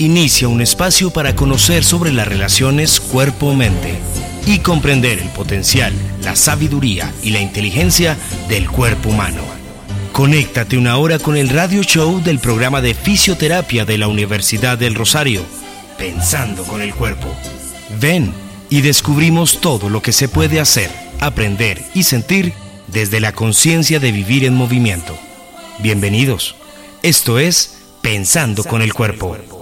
Inicia un espacio para conocer sobre las relaciones cuerpo-mente y comprender el potencial, la sabiduría y la inteligencia del cuerpo humano. Conéctate una hora con el radio show del programa de fisioterapia de la Universidad del Rosario, Pensando con el Cuerpo. Ven y descubrimos todo lo que se puede hacer, aprender y sentir desde la conciencia de vivir en movimiento. Bienvenidos. Esto es Pensando con el Cuerpo.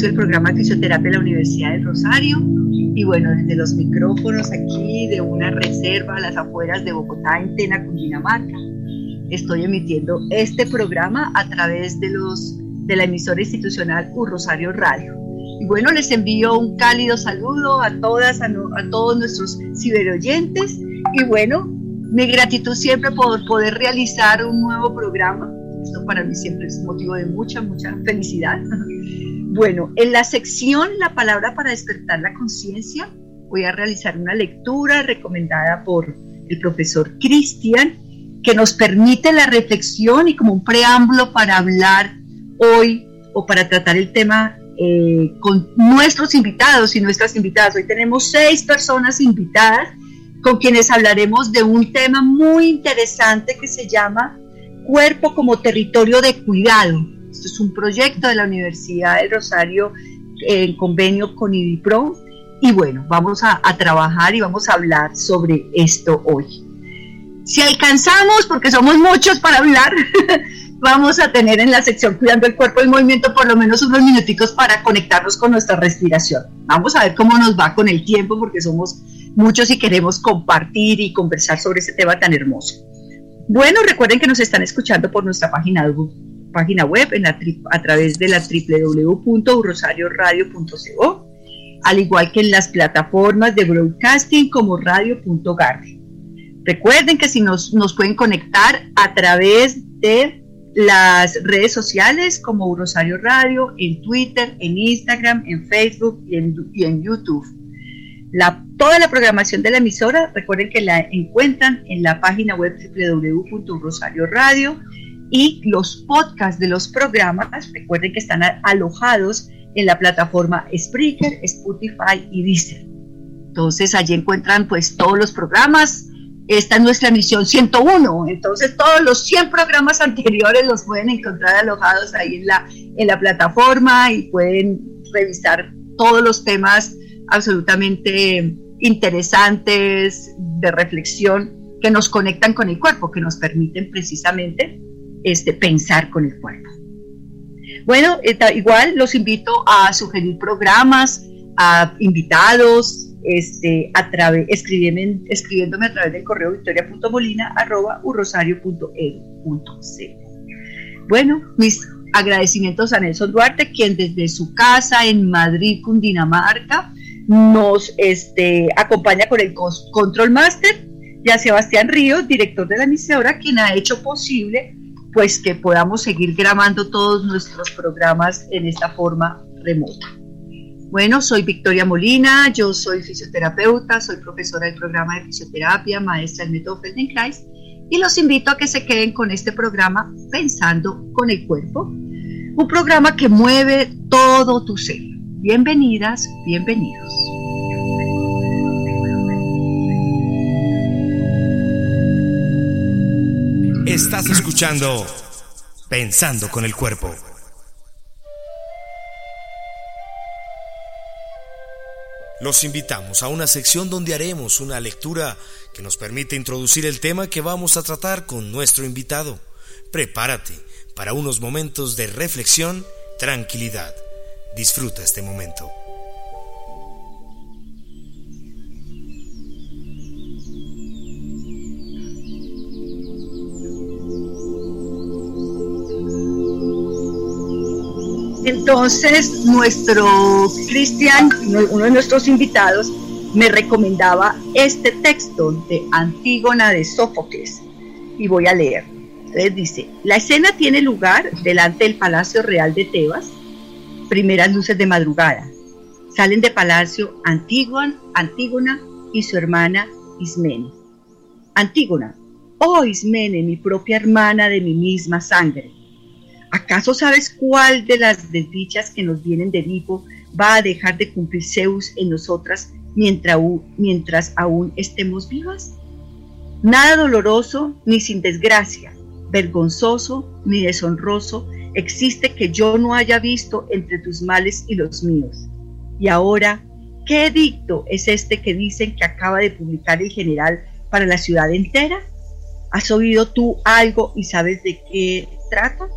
Espacio del programa de fisioterapia de la Universidad del Rosario. Y bueno, desde los micrófonos aquí de una reserva a las afueras de Bogotá, en Tena, Cundinamarca, estoy emitiendo este programa a través de, los, de la emisora institucional U Rosario Radio. Y bueno, les envío un cálido saludo a todas, a, no- a todos nuestros ciberoyentes. Y bueno, mi gratitud siempre por poder realizar un nuevo programa. Esto para mí siempre es motivo de mucha, mucha felicidad. Bueno, en la sección La palabra para despertar la conciencia, voy a realizar una lectura recomendada por el profesor Cristian, que nos permite la reflexión y como un preámbulo para hablar hoy o para tratar el tema eh, con nuestros invitados y nuestras invitadas. Hoy tenemos seis personas invitadas con quienes hablaremos de un tema muy interesante que se llama Cuerpo como Territorio de Cuidado. Esto es un proyecto de la Universidad del Rosario en convenio con IDIPRO. Y bueno, vamos a, trabajar y vamos a hablar sobre esto hoy. Si alcanzamos, porque somos muchos para hablar, vamos a tener en la sección Cuidando el Cuerpo y Movimiento por lo menos unos minuticos para conectarnos con nuestra respiración. Vamos a ver cómo nos va con el tiempo, porque somos muchos y queremos compartir y conversar sobre ese tema tan hermoso. Bueno, recuerden que nos están escuchando por nuestra página, página web en la a través de la www.urosarioradio.co, al igual que en las plataformas de broadcasting como radio.garden. Recuerden que si nos, nos pueden conectar a través de las redes sociales como Rosario Radio, en Twitter, en Instagram, en Facebook y en, YouTube. La, toda la programación de la emisora, recuerden que la encuentran en la página web www.rosarioradio y los podcasts de los programas, recuerden que están alojados en la plataforma Spreaker, Spotify y Deezer. Entonces allí encuentran pues todos los programas. Esta es nuestra emisión 101, entonces todos los 100 programas anteriores los pueden encontrar alojados ahí en la, en la plataforma y pueden revisar todos los temas absolutamente interesantes de reflexión que nos conectan con el cuerpo, que nos permiten precisamente este, pensar con el cuerpo. Bueno, eh, igual los invito a sugerir programas, a invitados, este, a través, escribiéndome, escribiéndome a través del correo victoria.molina.urrosario.edu.co. Bueno, mis agradecimientos a Nelson Duarte, quien desde su casa en Madrid, Cundinamarca, nos este, acompaña con el Control Master, y a Sebastián Ríos, director de la emisora, quien ha hecho posible pues que podamos seguir grabando todos nuestros programas en esta forma remota. Bueno, soy Victoria Molina, yo soy fisioterapeuta, soy profesora del programa de fisioterapia, maestra del método Feldenkrais y los invito a que se queden con este programa pensando con el cuerpo. un programa que mueve todo tu ser. Bienvenidas, bienvenidos. Estás escuchando Pensando con el Cuerpo. Los invitamos a una sección donde haremos una lectura que nos permite introducir el tema que vamos a tratar con nuestro invitado. Prepárate para unos momentos de reflexión, tranquilidad. Disfruta este momento. Entonces, nuestro Cristian, uno de nuestros invitados, me recomendaba este texto de Antígona de Sófocles y voy a leer. Entonces dice, la escena tiene lugar delante del Palacio Real de Tebas, primeras luces de madrugada. Salen de palacio Antígona, Antígona y su hermana Ismene. Antígona, oh Ismene, mi propia hermana de mi misma sangre ¿Acaso sabes cuál de las desdichas que nos vienen del hijo va a dejar de cumplir Zeus en nosotras mientras, mientras aún estemos vivas? Nada doloroso ni sin desgracia, vergonzoso ni deshonroso existe que yo no haya visto entre tus males y los míos. Y ahora, ¿qué edicto es este que dicen que acaba de publicar el general para la ciudad entera? ¿Has oído tú algo y sabes de qué trata?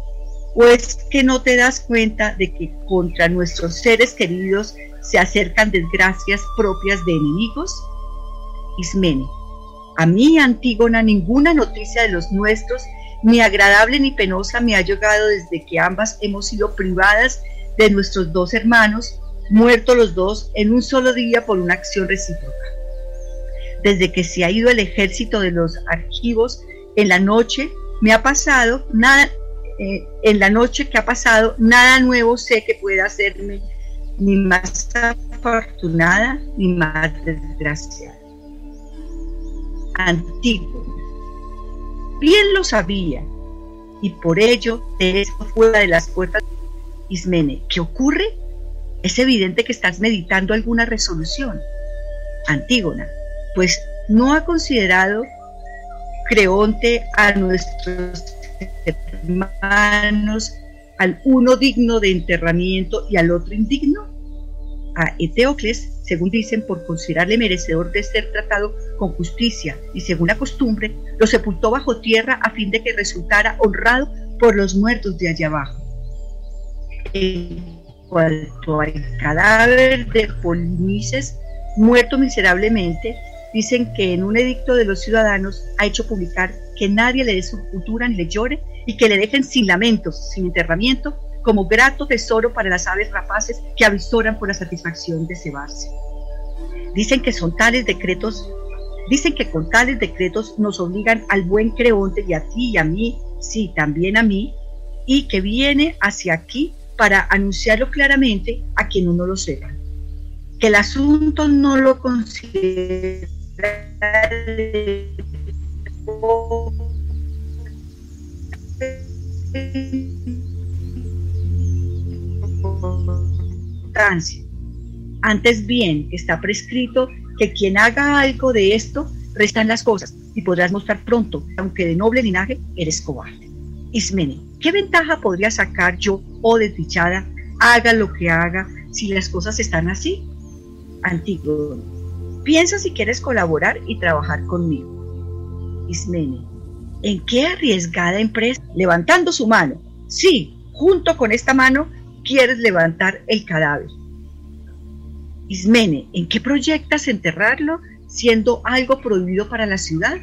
¿O es que no te das cuenta de que contra nuestros seres queridos se acercan desgracias propias de enemigos? Ismene, a mí, Antígona, ninguna noticia de los nuestros, ni agradable ni penosa, me ha llegado desde que ambas hemos sido privadas de nuestros dos hermanos, muertos los dos en un solo día por una acción recíproca. Desde que se ha ido el ejército de los archivos en la noche, me ha pasado nada, eh, en la noche que ha pasado, nada nuevo sé que pueda hacerme ni más afortunada ni más desgraciada. Antiguo. Bien lo sabía, y por ello te fuera de las puertas. Ismene, ¿qué ocurre? Es evidente que estás meditando alguna resolución. Antígona, pues no ha considerado Creonte a nuestros hermanos, al uno digno de enterramiento y al otro indigno? A Eteocles, según dicen, por considerarle merecedor de ser tratado con justicia y según la costumbre, lo sepultó bajo tierra a fin de que resultara honrado por los muertos de allá abajo. En cuanto al cadáver de Polinices, muerto miserablemente, dicen que en un edicto de los ciudadanos ha hecho publicar que nadie le dé su cultura ni le llore y que le dejen sin lamentos, sin enterramiento, como grato tesoro para las aves rapaces que avisoran por la satisfacción de cebarse. Dicen que son tales decretos, dicen que con tales decretos nos obligan al buen Creonte y a ti y a mí, sí, también a mí, y que viene hacia aquí para anunciarlo claramente a quien no lo sepa. Que el asunto no lo considera antes bien, está prescrito que quien haga algo de esto, restan las cosas y podrás mostrar pronto, aunque de noble linaje, eres cobarde. Ismene, ¿qué ventaja podría sacar yo, oh desdichada, haga lo que haga, si las cosas están así? Antiguo, piensa si quieres colaborar y trabajar conmigo. Ismene, ¿En qué arriesgada empresa? Levantando su mano. Sí, junto con esta mano quieres levantar el cadáver. Ismene, ¿en qué proyectas enterrarlo siendo algo prohibido para la ciudad?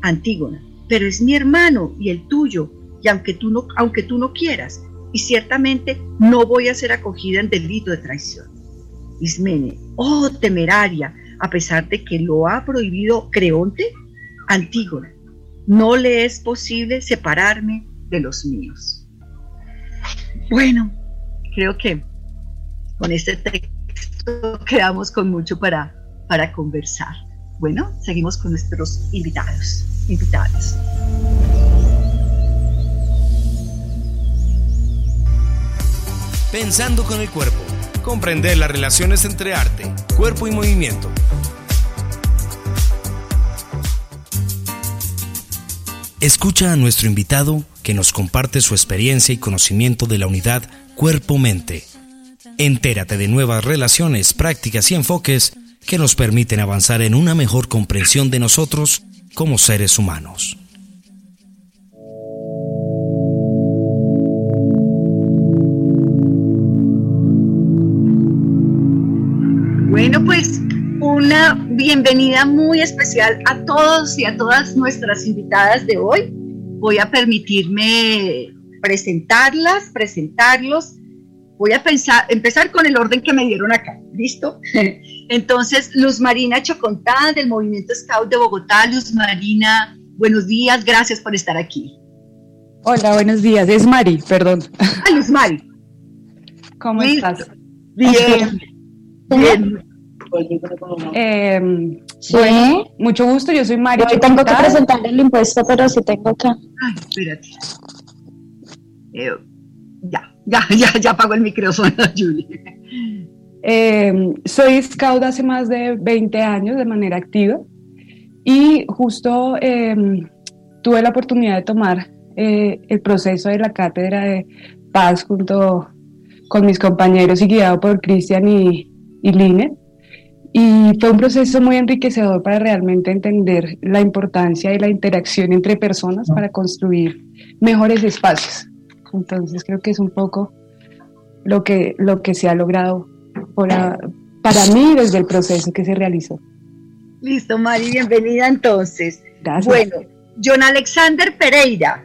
Antígona, pero es mi hermano y el tuyo, y aunque tú no, aunque tú no quieras, y ciertamente no voy a ser acogida en delito de traición. Ismene, oh temeraria, a pesar de que lo ha prohibido Creonte, Antígona, no le es posible separarme de los míos. Bueno, creo que con este texto quedamos con mucho para, para conversar. Bueno, seguimos con nuestros invitados. Invitados. Pensando con el cuerpo. Comprender las relaciones entre arte, cuerpo y movimiento. Escucha a nuestro invitado que nos comparte su experiencia y conocimiento de la unidad cuerpo-mente. Entérate de nuevas relaciones, prácticas y enfoques que nos permiten avanzar en una mejor comprensión de nosotros como seres humanos. Bueno, pues una bienvenida muy especial a todos y a todas nuestras invitadas de hoy. Voy a permitirme presentarlas, presentarlos. Voy a pensar, empezar con el orden que me dieron acá. ¿Listo? Entonces, Luz Marina Chocontá del Movimiento Scout de Bogotá. Luz Marina, buenos días, gracias por estar aquí. Hola, buenos días. Es Mari, perdón. Ah, Luz Mari. ¿Cómo estás? Bien. Bien. Eh, Bueno, mucho gusto, yo soy Mari. Hoy tengo que presentar el impuesto, pero sí tengo acá. Ay, espérate. Eh, ya, ya, ya, ya apagó el micrófono, Julie. Eh, soy scout hace más de 20 años de manera activa y justo eh, tuve la oportunidad de tomar eh, el proceso de la cátedra de paz junto con mis compañeros y guiado por Cristian y, y Line. Y fue un proceso muy enriquecedor para realmente entender la importancia de la interacción entre personas para construir mejores espacios. Entonces creo que es un poco lo que, lo que se ha logrado por a- para mí desde el proceso que se realizó. Listo, Mari, bienvenida entonces. Gracias. Bueno, John Alexander Pereira,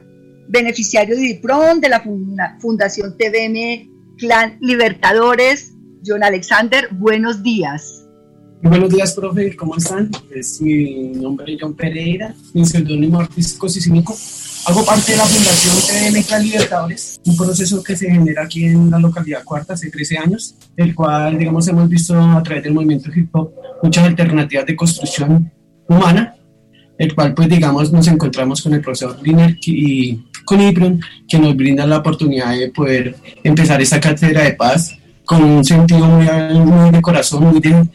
beneficiario de DIPRON de la funda- Fundación TVM Clan Libertadores. John Alexander, buenos días. Buenos días, profe, ¿cómo están? Es mi nombre es John Pereira, mi seudónimo artístico Sisimico. Hago parte de la Fundación Clan Libertadores, un proceso que se genera aquí en la localidad Cuarta hace 13 años, el cual, digamos, hemos visto a través del movimiento hip hop muchas alternativas de construcción humana, el cual, pues, digamos, nos encontramos con el profesor Liner y con Ibron, que nos brinda la oportunidad de poder empezar esta cátedra de paz con un sentido muy, muy de corazón, muy de,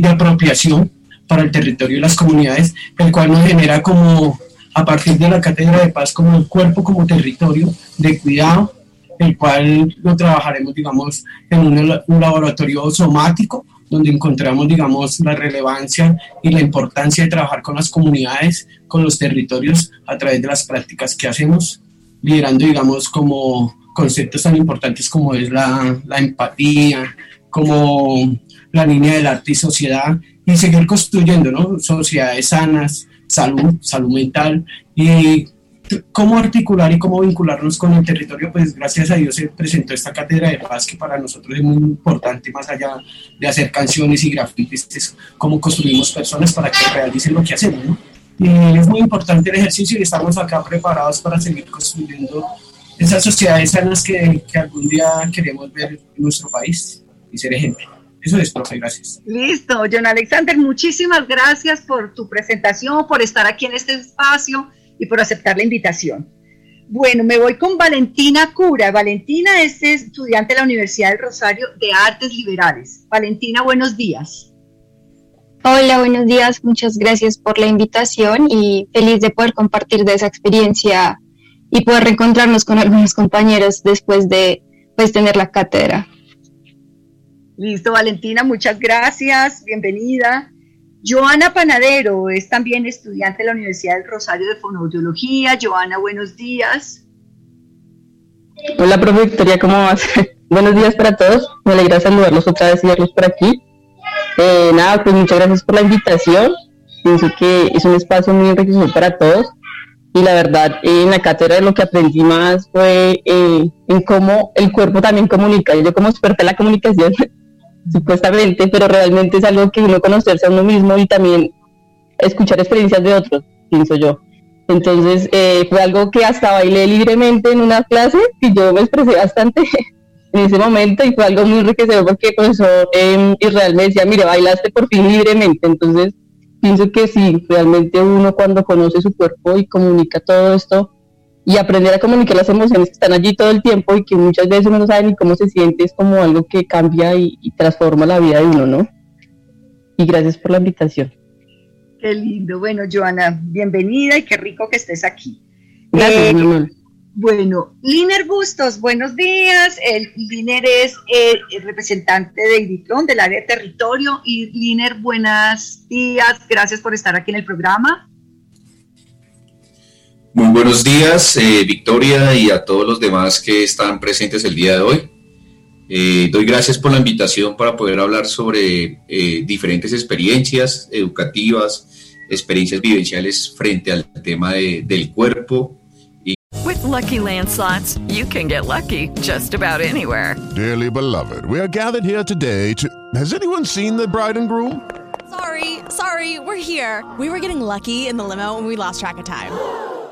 de apropiación para el territorio y las comunidades, el cual nos genera como, a partir de la cátedra de paz, como el cuerpo como territorio de cuidado, el cual lo trabajaremos, digamos, en un, un laboratorio somático, donde encontramos, digamos, la relevancia y la importancia de trabajar con las comunidades, con los territorios, a través de las prácticas que hacemos, liderando, digamos, como conceptos tan importantes como es la, la empatía, como la línea del arte y sociedad, y seguir construyendo, ¿no? Sociedades sanas, salud, salud mental, y cómo articular y cómo vincularnos con el territorio, pues gracias a Dios se presentó esta cátedra de paz que para nosotros es muy importante, más allá de hacer canciones y grafitis, es cómo construimos personas para que realicen lo que hacemos, ¿no? Y es muy importante el ejercicio y estamos acá preparados para seguir construyendo esas sociedades sanas que, que algún día queremos ver en nuestro país y ser ejemplo. Eso es, profe, gracias. Listo, John Alexander, muchísimas gracias por tu presentación, por estar aquí en este espacio y por aceptar la invitación. Bueno, me voy con Valentina Cura. Valentina es estudiante de la Universidad del Rosario de Artes Liberales. Valentina, buenos días. Hola, buenos días. Muchas gracias por la invitación y feliz de poder compartir de esa experiencia y poder reencontrarnos con algunos compañeros después de pues, tener la cátedra. Listo, Valentina, muchas gracias. Bienvenida. Joana Panadero es también estudiante de la Universidad del Rosario de Fonoaudiología. Joana, buenos días. Hola, profe Victoria, ¿cómo vas? Buenos días para todos. Me alegra saludarlos otra vez y verlos por aquí. Eh, nada, pues muchas gracias por la invitación. Pienso que es un espacio muy enriquecedor para todos. Y la verdad, en la cátedra lo que aprendí más fue eh, en cómo el cuerpo también comunica. Yo como experta en la comunicación, supuestamente, pero realmente es algo que uno conocerse a uno mismo y también escuchar experiencias de otros, pienso yo. Entonces eh, fue algo que hasta bailé libremente en una clase y yo me expresé bastante en ese momento y fue algo muy enriquecedor porque el profesor eh, Israel me decía, mire, bailaste por fin libremente. Entonces pienso que sí, realmente uno cuando conoce su cuerpo y comunica todo esto, y aprender a comunicar las emociones que están allí todo el tiempo y que muchas veces uno no sabe ni cómo se siente, es como algo que cambia y, transforma la vida de uno, ¿no? Y gracias por la invitación. Qué lindo. Bueno, Joana, bienvenida y qué rico que estés aquí. Gracias, eh, Bueno, Liner Bustos, buenos días. El Liner es el, representante de Idiplón del área de territorio. Y Liner, buenos días. Gracias por estar aquí en el programa. Muy buenos días, eh, Victoria, y a todos los demás que están presentes el día de hoy. Eh, doy gracias por la invitación para poder hablar sobre eh, diferentes experiencias educativas, experiencias vivenciales frente al tema de, del cuerpo. Y With lucky landslots, you can get lucky just about anywhere. Dearly beloved, we are gathered here today to. Has anyone seen the bride and groom? Sorry, sorry, we're here. We were getting lucky in the limo and we lost track of time.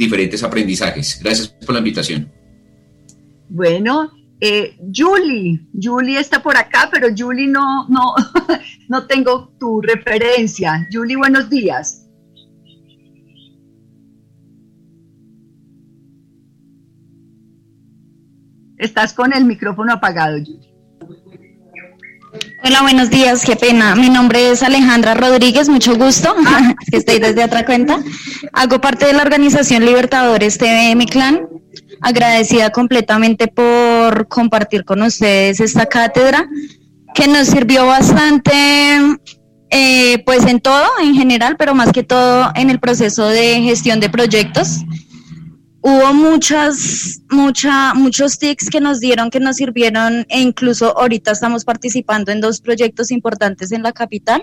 diferentes aprendizajes. Gracias por la invitación. Bueno, eh, Julie, Julie está por acá, pero Julie no, no, no tengo tu referencia. Julie, buenos días. Estás con el micrófono apagado, Julie. Hola, buenos días, qué pena. Mi nombre es Alejandra Rodríguez, mucho gusto, que estoy desde otra cuenta. Hago parte de la organización Libertadores TV Mi Clan. Agradecida completamente por compartir con ustedes esta cátedra que nos sirvió bastante, eh, pues en todo, en general, pero más que todo en el proceso de gestión de proyectos hubo muchas, mucha, muchos tics que nos dieron, que nos sirvieron e incluso ahorita estamos participando en dos proyectos importantes en la capital.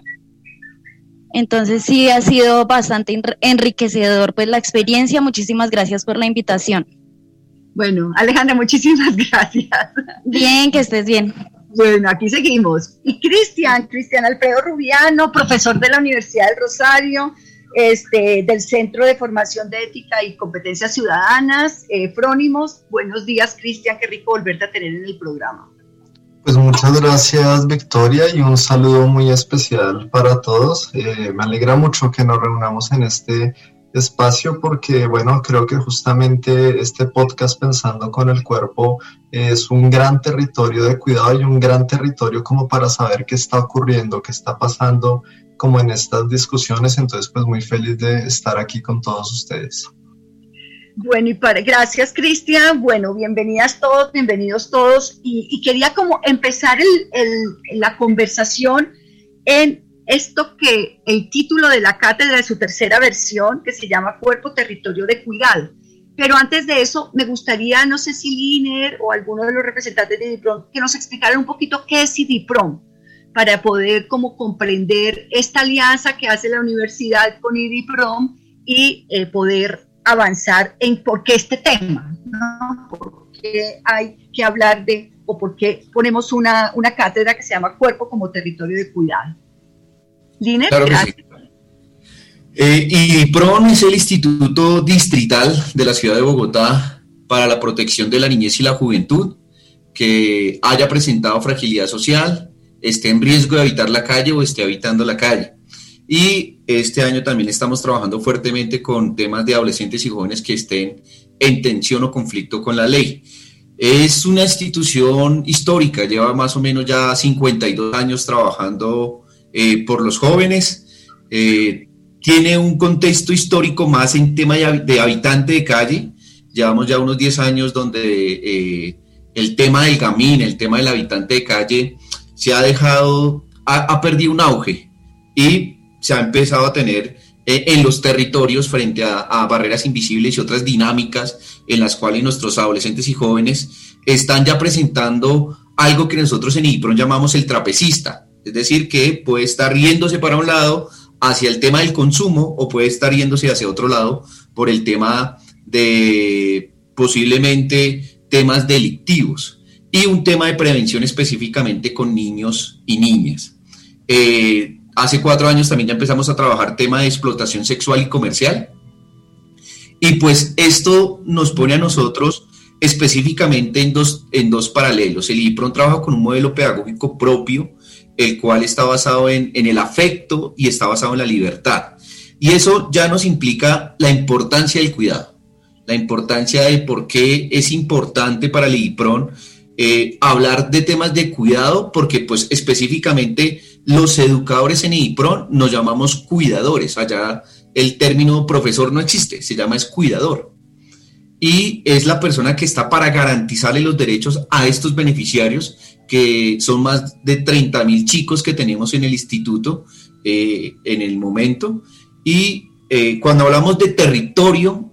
Entonces sí ha sido bastante enriquecedor pues la experiencia. Muchísimas gracias por la invitación. Bueno, Alejandra, muchísimas gracias. Bien, que estés bien. Bueno, aquí seguimos. Y Cristian, Cristian Alfredo Rubiano, profesor de la Universidad del Rosario, este, del Centro de Formación de Ética y Competencias Ciudadanas, eh, Frónimos. Buenos días, Cristian, qué rico volverte a tener en el programa. Pues muchas gracias, Victoria, y un saludo muy especial para todos. Eh, me alegra mucho que nos reunamos en este espacio porque, bueno, creo que justamente este podcast Pensando con el Cuerpo es un gran territorio de cuidado y un gran territorio como para saber qué está ocurriendo, qué está pasando como en estas discusiones, entonces pues muy feliz de estar aquí con todos ustedes. Bueno, y para, gracias Cristian, bueno, bienvenidas todos, bienvenidos todos, y, quería como empezar el, la conversación en esto que el título de la cátedra de su tercera versión, que se llama Cuerpo, Territorio de Cuidado. Pero antes de eso, me gustaría, no sé si Liner o alguno de los representantes de DIPROM, que nos explicaran un poquito qué es IDIPROM para poder como comprender esta alianza que hace la universidad con IDIPROM y eh, poder avanzar en por qué este tema, ¿no? por qué hay que hablar de, o por qué ponemos una, una cátedra que se llama Cuerpo como Territorio de Cuidado. Liner, claro sí. eh, IDIPROM es el Instituto Distrital de la Ciudad de Bogotá para la Protección de la Niñez y la Juventud que haya presentado fragilidad social, esté en riesgo de habitar la calle o esté habitando la calle. Y este año también estamos trabajando fuertemente con temas de adolescentes y jóvenes que estén en tensión o conflicto con la ley. Es una institución histórica, lleva más o menos ya 52 años trabajando eh, por los jóvenes. Eh, tiene un contexto histórico más en tema de, habitante de calle. Llevamos ya unos 10 años donde eh, el tema del gamín, el tema del habitante de calle, se ha dejado, ha, perdido un auge y se ha empezado a tener eh, en los territorios frente a, barreras invisibles y otras dinámicas en las cuales nuestros adolescentes y jóvenes están ya presentando algo que nosotros en IPRON llamamos el trapecista, es decir, que puede estar riéndose para un lado hacia el tema del consumo o puede estar yéndose hacia otro lado por el tema de posiblemente temas delictivos y un tema de prevención específicamente con niños y niñas. Eh, hace cuatro años también ya empezamos a trabajar tema de explotación sexual y comercial. Y pues esto nos pone a nosotros específicamente en dos, en dos paralelos. El IPRON trabaja con un modelo pedagógico propio, el cual está basado en, en el afecto y está basado en la libertad. Y eso ya nos implica la importancia del cuidado, la importancia de por qué es importante para el IPRON eh, hablar de temas de cuidado, porque pues específicamente los educadores en IPRON nos llamamos cuidadores. Allá el término profesor no existe, se llama es cuidador. Y es la persona que está para garantizarle los derechos a estos beneficiarios, que son más de 30 mil chicos que tenemos en el instituto eh, en el momento. Y eh, cuando hablamos de territorio,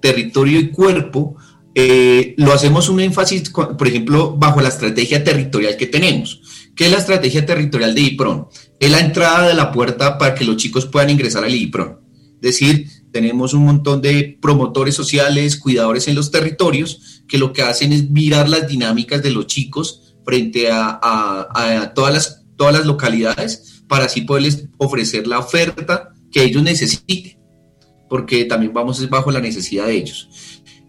territorio y cuerpo, lo hacemos un énfasis, por ejemplo, bajo la estrategia territorial que tenemos. ¿Qué es la estrategia territorial de IPRON? Es la entrada de la puerta para que los chicos puedan ingresar al IPRON. Es decir, tenemos un montón de promotores sociales, cuidadores en los territorios, que lo que hacen es mirar las dinámicas de los chicos frente a, todas, las, todas las localidades para así poderles ofrecer la oferta que ellos necesiten, porque también vamos bajo la necesidad de ellos.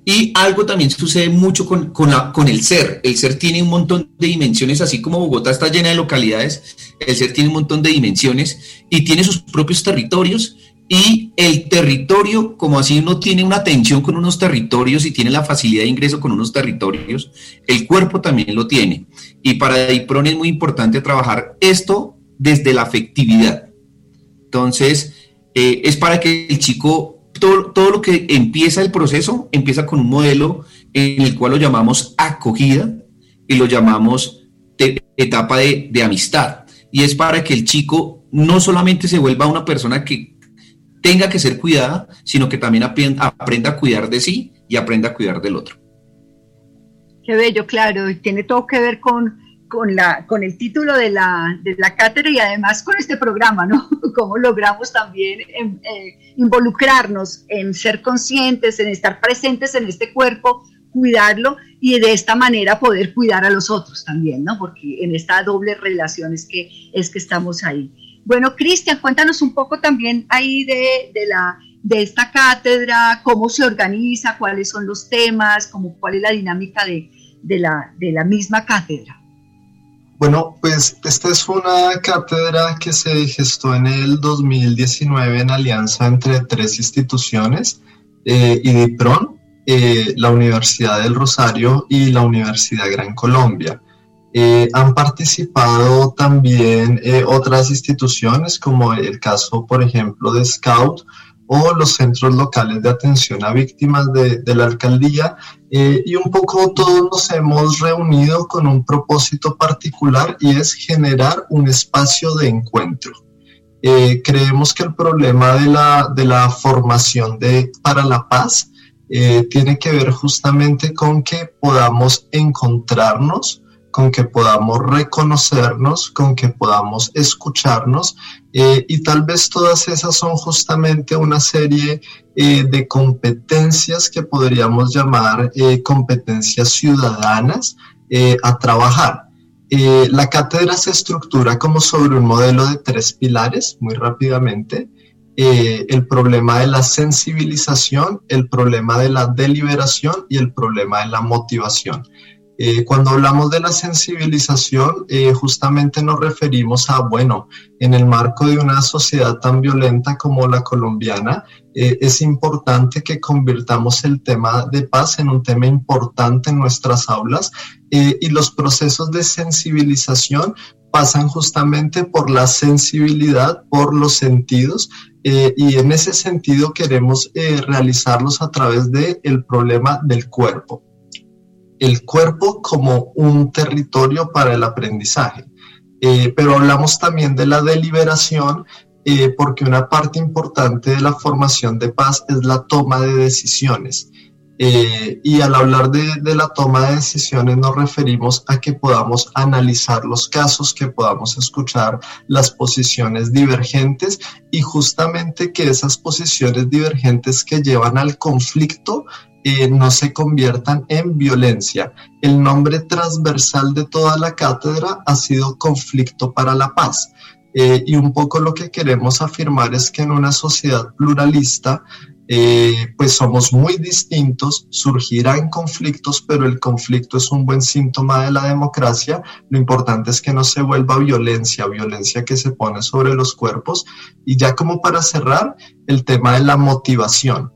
Y algo también sucede mucho con, con, el ser. El ser tiene un montón de dimensiones, así como Bogotá está llena de localidades, el ser tiene un montón de dimensiones y tiene sus propios territorios. Y el territorio, como así uno tiene una atención con unos territorios y tiene la facilidad de ingreso con unos territorios, el cuerpo también lo tiene. Y para DIPRON es muy importante trabajar esto desde la afectividad. Entonces, eh, es para que el chico todo, lo que empieza el proceso empieza con un modelo en el cual lo llamamos acogida y lo llamamos etapa de, amistad. Y es para que el chico no solamente se vuelva una persona que tenga que ser cuidada, sino que también aprenda, aprenda a cuidar de sí y aprenda a cuidar del otro. Qué bello, claro, y tiene todo que ver con con, la, con el título de la, de la cátedra y además con este programa, ¿no? Cómo logramos también em, eh, involucrarnos en ser conscientes, en estar presentes en este cuerpo, cuidarlo y de esta manera poder cuidar a los otros también, ¿no? Porque en esta doble relación es que, es que estamos ahí. Bueno, Cristian, cuéntanos un poco también ahí de, de, la, de esta cátedra, cómo se organiza, cuáles son los temas, cómo, cuál es la dinámica de, de, la, de la misma cátedra. Bueno, pues esta es una cátedra que se gestó en el 2019 en alianza entre tres instituciones, eh, IDIPRON, eh, la Universidad del Rosario y la Universidad Gran Colombia. Eh, han participado también eh, otras instituciones, como el caso, por ejemplo, de Scout o los centros locales de atención a víctimas de, la alcaldía eh, y un poco todos nos hemos reunido con un propósito particular y es generar un espacio de encuentro. Eh, creemos que el problema de la, de la formación para la paz eh, tiene que ver justamente con que podamos encontrarnos, con que podamos reconocernos, con que podamos escucharnos eh, y tal vez todas esas son justamente una serie eh, de competencias que podríamos llamar eh, competencias ciudadanas a trabajar. la cátedra se estructura como sobre un modelo de tres pilares, muy rápidamente. el problema de la sensibilización, el problema de la deliberación y el problema de la motivación. Eh, cuando hablamos de la sensibilización, eh, justamente nos referimos a, bueno, en el marco de una sociedad tan violenta como la colombiana, eh, es importante que convirtamos el tema de paz en un tema importante en nuestras aulas y los procesos de sensibilización pasan justamente por la sensibilidad, por los sentidos, y en ese sentido queremos realizarlos a través del el problema del cuerpo el cuerpo como un territorio para el aprendizaje. Eh, pero hablamos también de la deliberación eh, porque una parte importante de la formación de paz es la toma de decisiones. Eh, y al hablar de, la toma de decisiones nos referimos a que podamos analizar los casos, que podamos escuchar las posiciones divergentes y justamente que esas posiciones divergentes que llevan al conflicto no se conviertan en violencia. El nombre transversal de toda la cátedra ha sido conflicto para la paz. Eh, y un poco lo que queremos afirmar es que en una sociedad pluralista eh, pues somos muy distintos, surgirán conflictos, pero el conflicto es un buen síntoma de la democracia. Lo importante es que no se vuelva violencia, violencia que se pone sobre los cuerpos. Y ya como para cerrar, el tema de la motivación.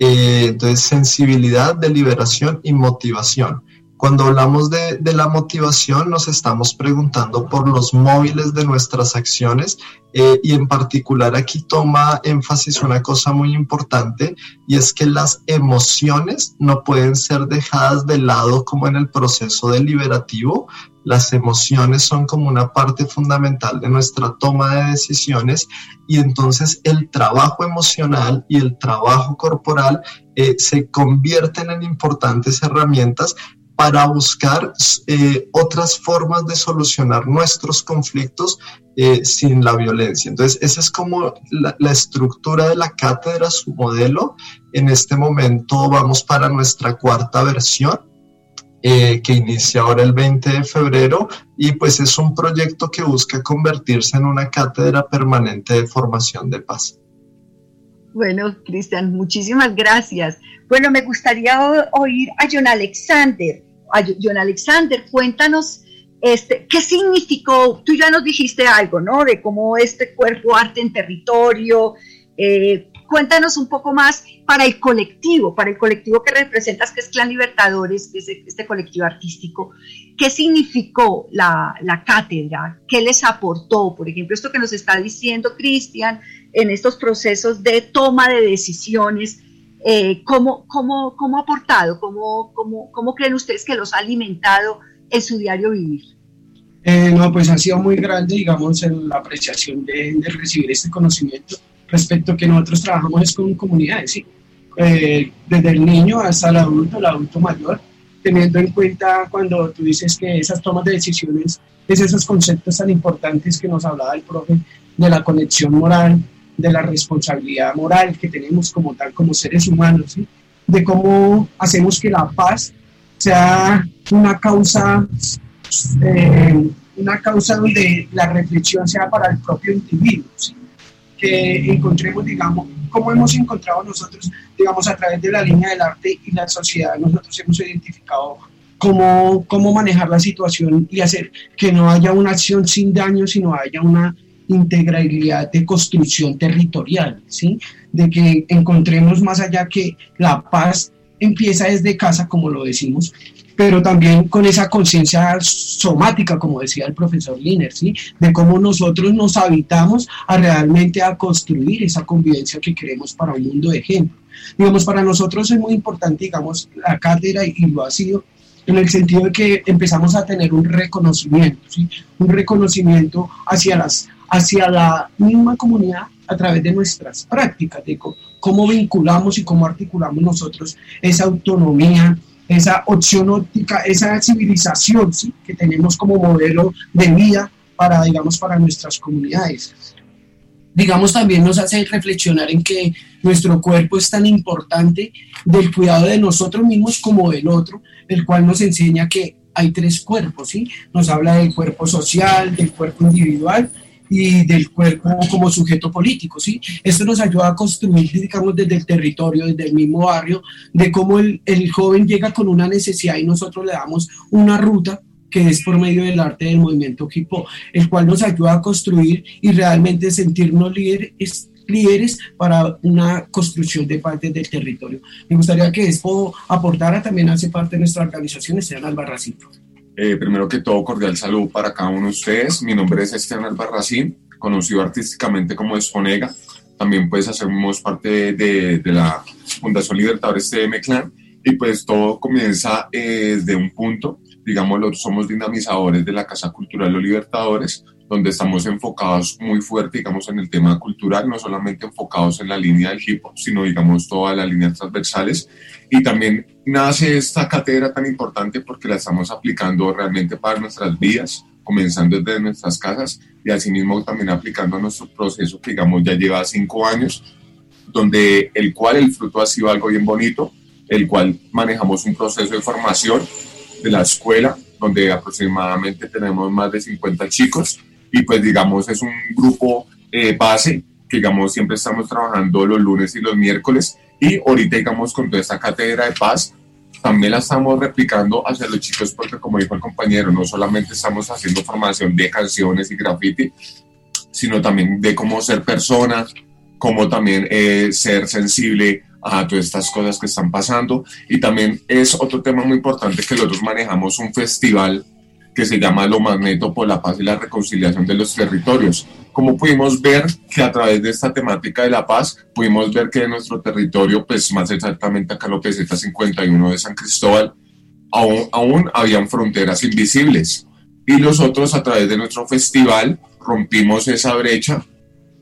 Eh, entonces, sensibilidad, deliberación y motivación. Cuando hablamos de, la motivación, nos estamos preguntando por los móviles de nuestras acciones eh, y en particular aquí toma énfasis una cosa muy importante y es que las emociones no pueden ser dejadas de lado como en el proceso deliberativo. Las emociones son como una parte fundamental de nuestra toma de decisiones y entonces el trabajo emocional y el trabajo corporal eh, se convierten en importantes herramientas para buscar eh, otras formas de solucionar nuestros conflictos eh, sin la violencia. Entonces, esa es como la, estructura de la cátedra, su modelo. En este momento vamos para nuestra cuarta versión. Eh, que inicia ahora el 20 de febrero y pues es un proyecto que busca convertirse en una cátedra permanente de formación de paz. Bueno, Cristian, muchísimas gracias. Bueno, me gustaría oír a John Alexander. John Alexander, cuéntanos este, qué significó, tú ya nos dijiste algo, ¿no? De cómo este cuerpo arte en territorio, eh, cuéntanos un poco más para el colectivo, para el colectivo que representas, que es Clan Libertadores, que es este colectivo artístico, ¿qué significó la, la, cátedra? ¿Qué les aportó? Por ejemplo, esto que nos está diciendo Cristian en estos procesos de toma de decisiones, eh, ¿cómo, cómo, cómo, ha aportado? ¿Cómo, cómo, cómo creen ustedes que los ha alimentado en su diario vivir? Eh, no, pues ha sido muy grande, digamos, en la apreciación de, de, recibir este conocimiento respecto a que nosotros trabajamos con comunidades, ¿sí? Eh, desde el niño hasta el adulto, el adulto mayor, teniendo en cuenta cuando tú dices que esas tomas de decisiones es esos conceptos tan importantes que nos hablaba el profe de la conexión moral, de la responsabilidad moral que tenemos como tal, como seres humanos, de cómo hacemos que la paz sea una causa, eh, una causa donde la reflexión sea para el propio individuo, que encontremos, digamos, como hemos encontrado nosotros, digamos, a través de la línea del arte y la sociedad, nosotros hemos identificado cómo, cómo manejar la situación y hacer que no haya una acción sin daño, sino haya una integralidad de construcción territorial, ¿sí? de que encontremos más allá que la paz empieza desde casa, como lo decimos, pero también con esa conciencia somática, como decía el profesor Liner, ¿sí? de cómo nosotros nos habitamos a realmente a construir esa convivencia que queremos para un mundo de ejemplo. Digamos, para nosotros es muy importante, digamos, la cátedra y lo ha sido en el sentido de que empezamos a tener un reconocimiento, ¿sí? un reconocimiento hacia las hacia la misma comunidad a través de nuestras prácticas, de cómo vinculamos y cómo articulamos nosotros esa autonomía, esa opción óptica, esa civilización ¿sí? que tenemos como modelo de vida para, digamos, para nuestras comunidades. Digamos, también nos hace reflexionar en que nuestro cuerpo es tan importante del cuidado de nosotros mismos como del otro, el cual nos enseña que hay tres cuerpos, ¿sí? Nos habla del cuerpo social, del cuerpo individual y del cuerpo como sujeto político, ¿sí? Esto nos ayuda a construir, digamos, desde el territorio, desde el mismo barrio, de cómo el, el joven llega con una necesidad y nosotros le damos una ruta que es por medio del arte del movimiento hip hop, el cual nos ayuda a construir y realmente sentirnos líderes, líderes para una construcción de parte del territorio. Me gustaría que esto aportara también hace parte de nuestra organización, Esteban Albarracín. Eh, primero que todo, cordial salud para cada uno de ustedes. Mi nombre es Esteban Albarracín, conocido artísticamente como Esponega. También pues hacemos parte de, de la Fundación Libertadores TM Clan y pues todo comienza eh, desde un punto, digamos, somos dinamizadores de la Casa Cultural Los Libertadores, donde estamos enfocados muy fuerte, digamos, en el tema cultural, no solamente enfocados en la línea del hip hop, sino, digamos, todas las líneas transversales. Y también nace esta cátedra tan importante porque la estamos aplicando realmente para nuestras vidas, comenzando desde nuestras casas y asimismo también aplicando nuestro proceso que, digamos, ya lleva cinco años, donde el cual el fruto ha sido algo bien bonito, el cual manejamos un proceso de formación de la escuela, donde aproximadamente tenemos más de 50 chicos y pues digamos es un grupo eh, base que digamos siempre estamos trabajando los lunes y los miércoles. Y ahorita digamos con toda esta cátedra de paz también la estamos replicando hacia los chicos porque como dijo el compañero no solamente estamos haciendo formación de canciones y graffiti sino también de cómo ser personas cómo también eh, ser sensible a todas estas cosas que están pasando. Y también es otro tema muy importante que nosotros manejamos un festival que se llama Lo Magneto por la Paz y la Reconciliación de los Territorios. Como pudimos ver que a través de esta temática de la paz, pudimos ver que en nuestro territorio, pues más exactamente acá en López 51 de San Cristóbal, aún, aún habían fronteras invisibles. Y nosotros a través de nuestro festival rompimos esa brecha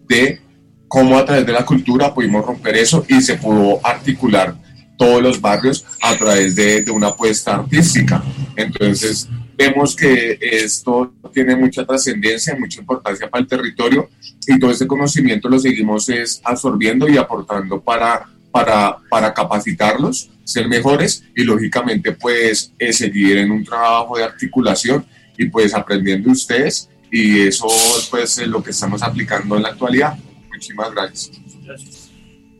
de cómo a través de la cultura pudimos romper eso y se pudo articular todos los barrios a través de, de una apuesta artística. Entonces, vemos que esto tiene mucha trascendencia, mucha importancia para el territorio y todo ese conocimiento lo seguimos es absorbiendo y aportando para, para, para capacitarlos, ser mejores y lógicamente pues seguir en un trabajo de articulación y pues aprendiendo ustedes y eso pues es lo que estamos aplicando en la actualidad. Muchísimas gracias.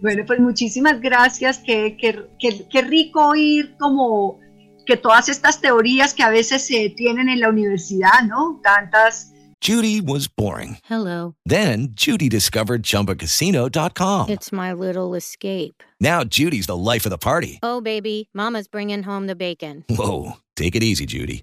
Bueno, pues muchísimas gracias. Qué, qué, qué, qué rico oír como que todas estas teorías que a veces se tienen en la universidad, ¿no? Tantas. Judy was boring. Hello. Then Judy discovered chumbacasino.com. It's my little escape. Now Judy's the life of the party. Oh, baby, Mama's bringing home the bacon. Whoa. Take it easy, Judy.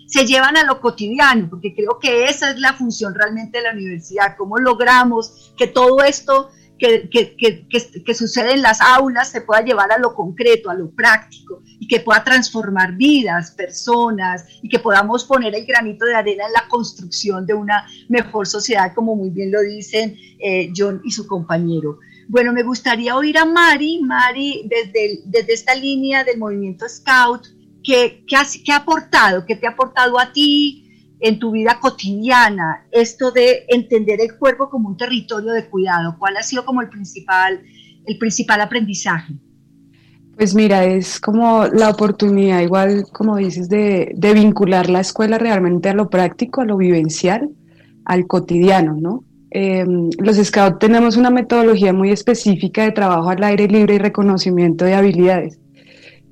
se llevan a lo cotidiano, porque creo que esa es la función realmente de la universidad, cómo logramos que todo esto que, que, que, que, sucede en las aulas se pueda llevar a lo concreto, a lo práctico, y que pueda transformar vidas, personas, y que podamos poner el granito de arena en la construcción de una mejor sociedad, como muy bien lo dicen eh, John y su compañero. Bueno, me gustaría oír a Mari, Mari, desde, desde esta línea del movimiento Scout, ¿qué, ha, aportado? ¿Qué te ha aportado a ti en tu vida cotidiana esto de entender el cuerpo como un territorio de cuidado? ¿Cuál ha sido como el principal, el principal aprendizaje? Pues mira, es como la oportunidad, igual como dices, de, de vincular la escuela realmente a lo práctico, a lo vivencial, al cotidiano, ¿no? Eh, los Scouts tenemos una metodología muy específica de trabajo al aire libre y reconocimiento de habilidades.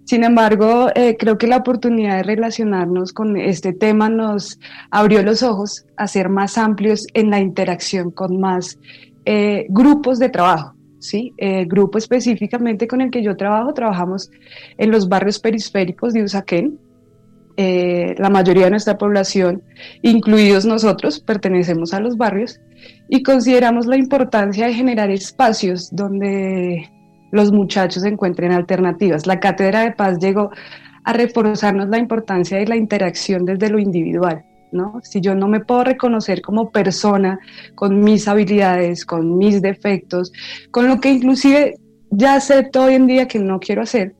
Sin embargo, eh, creo que la oportunidad de relacionarnos con este tema nos abrió los ojos a ser más amplios en la interacción con más eh, grupos de trabajo. ¿sí? El grupo específicamente con el que yo trabajo, trabajamos en los barrios periféricos de Usaquén, eh, la mayoría de nuestra población, incluidos nosotros, pertenecemos a los barrios y consideramos la importancia de generar espacios donde los muchachos encuentren alternativas. La Cátedra de Paz llegó a reforzarnos la importancia de la interacción desde lo individual. ¿no? Si yo no me puedo reconocer como persona con mis habilidades, con mis defectos, con lo que inclusive ya acepto hoy en día que no quiero hacer,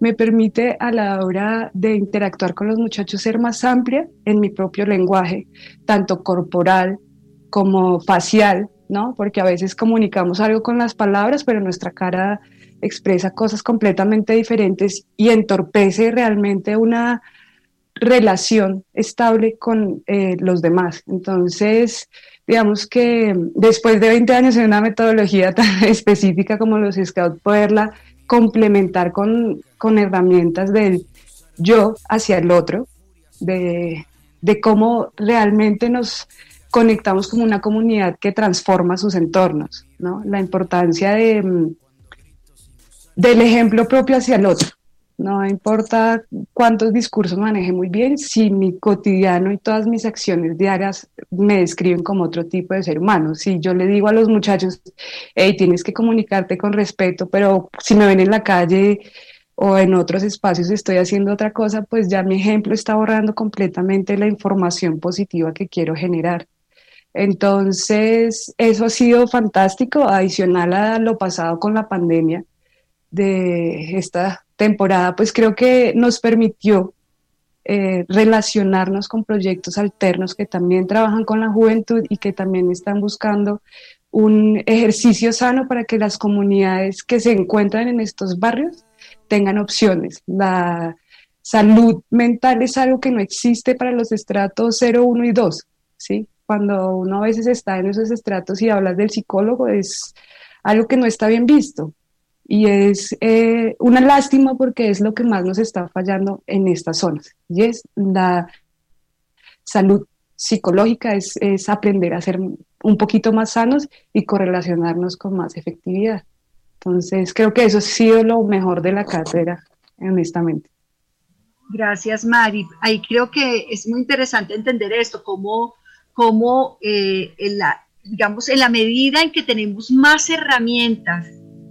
me permite a la hora de interactuar con los muchachos ser más amplia en mi propio lenguaje, tanto corporal como facial, ¿no? Porque a veces comunicamos algo con las palabras, pero nuestra cara expresa cosas completamente diferentes y entorpece realmente una relación estable con eh, los demás. Entonces, digamos que después de 20 años en una metodología tan específica como los Scouts, poderla complementar con, con herramientas del yo hacia el otro, de, de cómo realmente nos conectamos como una comunidad que transforma sus entornos, ¿no? La importancia de, mm, del ejemplo propio hacia el otro. No importa cuántos discursos maneje muy bien, si mi cotidiano y todas mis acciones diarias me describen como otro tipo de ser humano. Si yo le digo a los muchachos, hey, tienes que comunicarte con respeto, pero si me ven en la calle o en otros espacios estoy haciendo otra cosa, pues ya mi ejemplo está borrando completamente la información positiva que quiero generar. Entonces, eso ha sido fantástico, adicional a lo pasado con la pandemia de esta temporada, pues creo que nos permitió eh, relacionarnos con proyectos alternos que también trabajan con la juventud y que también están buscando un ejercicio sano para que las comunidades que se encuentran en estos barrios tengan opciones. La salud mental es algo que no existe para los estratos 0, 1 y 2, ¿sí? Cuando uno a veces está en esos estratos y hablas del psicólogo es algo que no está bien visto. Y es eh, una lástima porque es lo que más nos está fallando en estas zonas. Y es la salud psicológica, es, es aprender a ser un poquito más sanos y correlacionarnos con más efectividad. Entonces, creo que eso ha sido lo mejor de la cátedra, honestamente. Gracias, Mari. Ahí creo que es muy interesante entender esto, cómo, cómo eh, en la, digamos, en la medida en que tenemos más herramientas,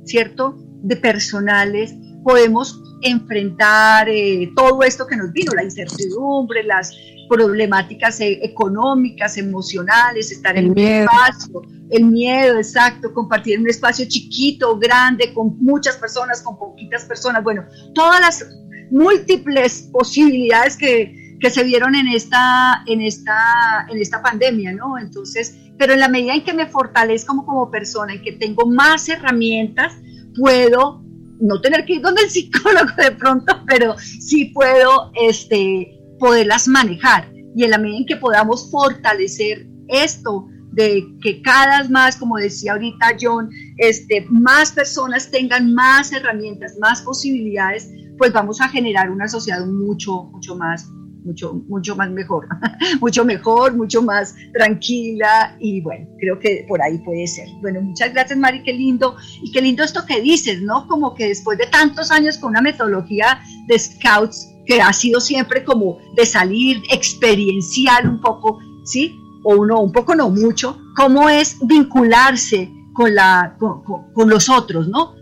¿cierto?, de personales, podemos enfrentar eh, todo esto que nos vino, la incertidumbre, las problemáticas eh, económicas, emocionales, estar en un espacio, el miedo, exacto, compartir un espacio chiquito, grande, con muchas personas, con poquitas personas, bueno, todas las múltiples posibilidades que, se vieron en esta, en, esta, en esta pandemia, ¿no? Entonces, pero en la medida en que me fortalezco como, como persona, en que tengo más herramientas, puedo no tener que ir donde el psicólogo de pronto, pero sí puedo este, poderlas manejar. Y en la medida en que podamos fortalecer esto, de que cada vez más, como decía ahorita John, este, más personas tengan más herramientas, más posibilidades, pues vamos a generar una sociedad mucho, mucho más mucho, mucho más mejor, mucho mejor, mucho más tranquila y bueno, creo que por ahí puede ser. Bueno, muchas gracias Mari, qué lindo y qué lindo esto que dices, ¿no? Como que después de tantos años con una metodología de scouts que ha sido siempre como de salir experiencial un poco, ¿sí? O uno, un poco no mucho, cómo es vincularse con, la, con, con los otros, ¿no?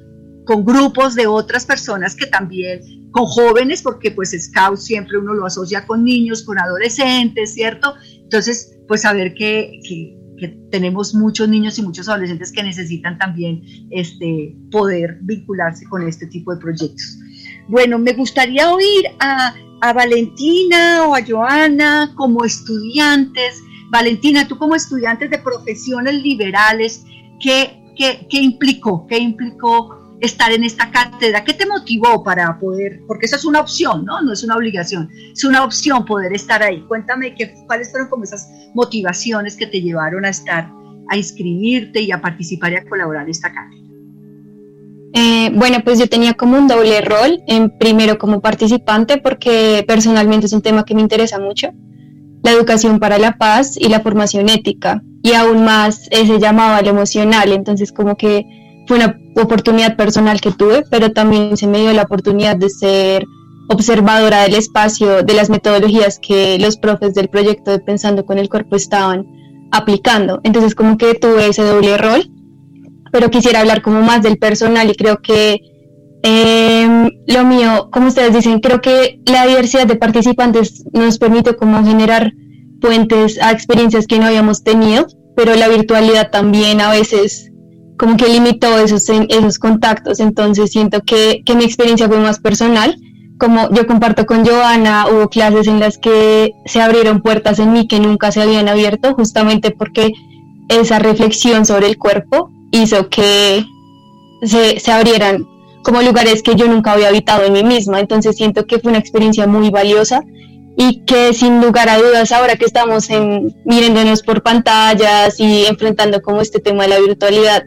Con grupos de otras personas que también con jóvenes, porque pues Scout siempre uno lo asocia con niños, con adolescentes, ¿cierto? Entonces, pues saber que, que, tenemos muchos niños y muchos adolescentes que necesitan también este, poder vincularse con este tipo de proyectos. Bueno, me gustaría oír a, a Valentina o a Joana como estudiantes. Valentina, tú como estudiantes de profesiones liberales, ¿qué, qué, qué implicó? ¿Qué implicó estar en esta cátedra? ¿Qué te motivó para poder, porque eso es una opción, ¿no? No es una obligación, es una opción poder estar ahí. Cuéntame qué, cuáles fueron como esas motivaciones que te llevaron a estar, a inscribirte y a participar y a colaborar en esta cátedra. Eh, bueno, pues yo tenía como un doble rol, en primero como participante, porque personalmente es un tema que me interesa mucho, la educación para la paz y la formación ética, y aún más ese llamado al emocional, entonces como que fue una oportunidad personal que tuve, pero también se me dio la oportunidad de ser observadora del espacio, de las metodologías que los profes del proyecto de Pensando con el Cuerpo estaban aplicando. Entonces como que tuve ese doble rol, pero quisiera hablar como más del personal y creo que em, lo mío, como ustedes dicen, creo que la diversidad de participantes nos permite como generar puentes a experiencias que no habíamos tenido, pero la virtualidad también a veces como que limitó esos, esos contactos, entonces siento que, que mi experiencia fue más personal. Como yo comparto con Joana, hubo clases en las que se abrieron puertas en mí que nunca se habían abierto, justamente porque esa reflexión sobre el cuerpo hizo que se, se abrieran como lugares que yo nunca había habitado en mí misma. Entonces siento que fue una experiencia muy valiosa y que sin lugar a dudas ahora que estamos en, mirándonos por pantallas y enfrentando como este tema de la virtualidad,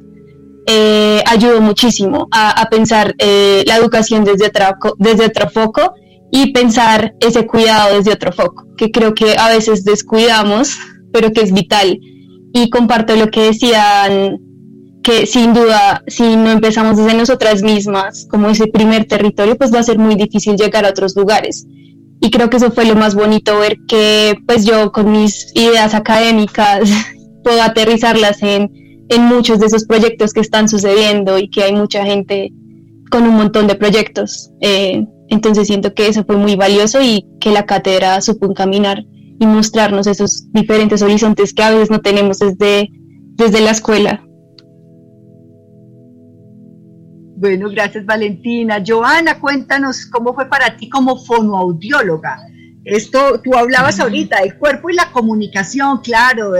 eh, ayudó muchísimo a, pensar eh, la educación desde otro, desde otro foco y pensar ese cuidado desde otro foco, que creo que a veces descuidamos, pero que es vital. Y comparto lo que decían, que sin duda, si no empezamos desde nosotras mismas, como ese primer territorio, pues va a ser muy difícil llegar a otros lugares. Y creo que eso fue lo más bonito, ver que pues yo con mis ideas académicas puedo aterrizarlas en, en muchos de esos proyectos que están sucediendo y que hay mucha gente con un montón de proyectos. Eh, entonces siento que eso fue muy valioso y que la cátedra supo encaminar y mostrarnos esos diferentes horizontes que a veces no tenemos desde, desde la escuela. Bueno, gracias Valentina. Joana, cuéntanos cómo fue para ti como fonoaudióloga. Esto, tú hablabas ahorita del cuerpo y la comunicación, claro,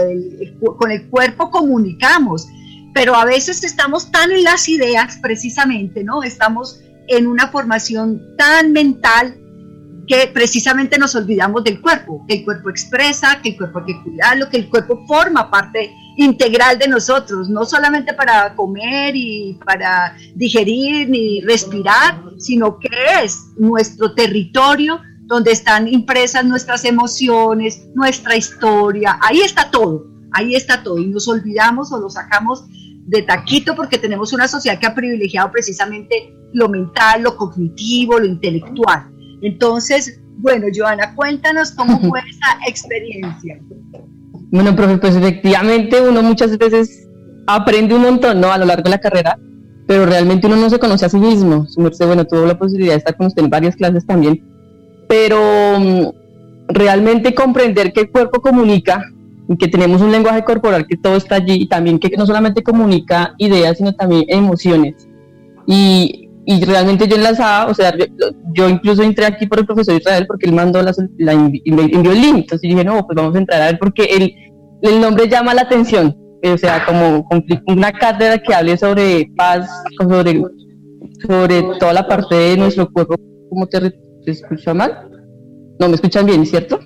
con el cuerpo comunicamos, pero a veces estamos tan en las ideas precisamente, ¿no? Estamos en una formación tan mental que precisamente nos olvidamos del cuerpo, que el cuerpo expresa, que el cuerpo hay que cuidarlo, que el cuerpo forma parte integral de nosotros, no solamente para comer y para digerir ni respirar, sino que es nuestro territorio donde están impresas nuestras emociones, nuestra historia, ahí está todo, ahí está todo y nos olvidamos o lo sacamos de taquito porque tenemos una sociedad que ha privilegiado precisamente lo mental, lo cognitivo, lo intelectual. Entonces, bueno, Joana, cuéntanos cómo fue esa experiencia. Bueno, profe, pues efectivamente uno muchas veces aprende un montón, ¿no? A lo largo de la carrera, pero realmente uno no se conoce a sí mismo. Su bueno, tuvo la posibilidad de estar con usted en varias clases también, pero mm, realmente comprender que el cuerpo comunica y que tenemos un lenguaje corporal que todo está allí y también que no solamente comunica ideas, sino también emociones. Y y realmente yo enlazaba, o sea, yo, incluso entré aquí por el profesor Israel porque él mandó la, la envió el link, entonces dije, no, pues vamos a entrar a ver porque el, el nombre llama la atención, eh, o sea, como una cátedra que hable sobre paz, sobre, sobre toda la parte de nuestro cuerpo, ¿cómo te, te escucha mal? No, me escuchan bien, ¿cierto?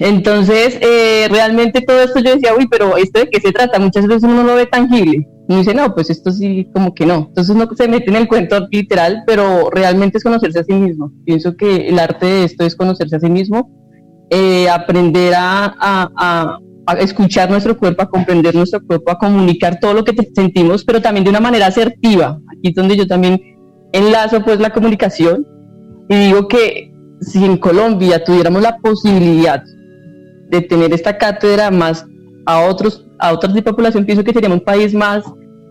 Entonces, eh, realmente todo esto yo decía, uy, pero ¿esto de qué se trata? Muchas veces uno no lo ve tangible. Y dice, no, pues esto sí, como que no. Entonces uno se mete en el cuento literal, pero realmente es conocerse a sí mismo. Pienso que el arte de esto es conocerse a sí mismo, eh, aprender a, a, a, escuchar nuestro cuerpo, a comprender nuestro cuerpo, a comunicar todo lo que sentimos, pero también de una manera asertiva. Aquí es donde yo también enlazo pues la comunicación y digo que si en Colombia tuviéramos la posibilidad de tener esta cátedra más a otros a otros de población, pienso que seríamos un país más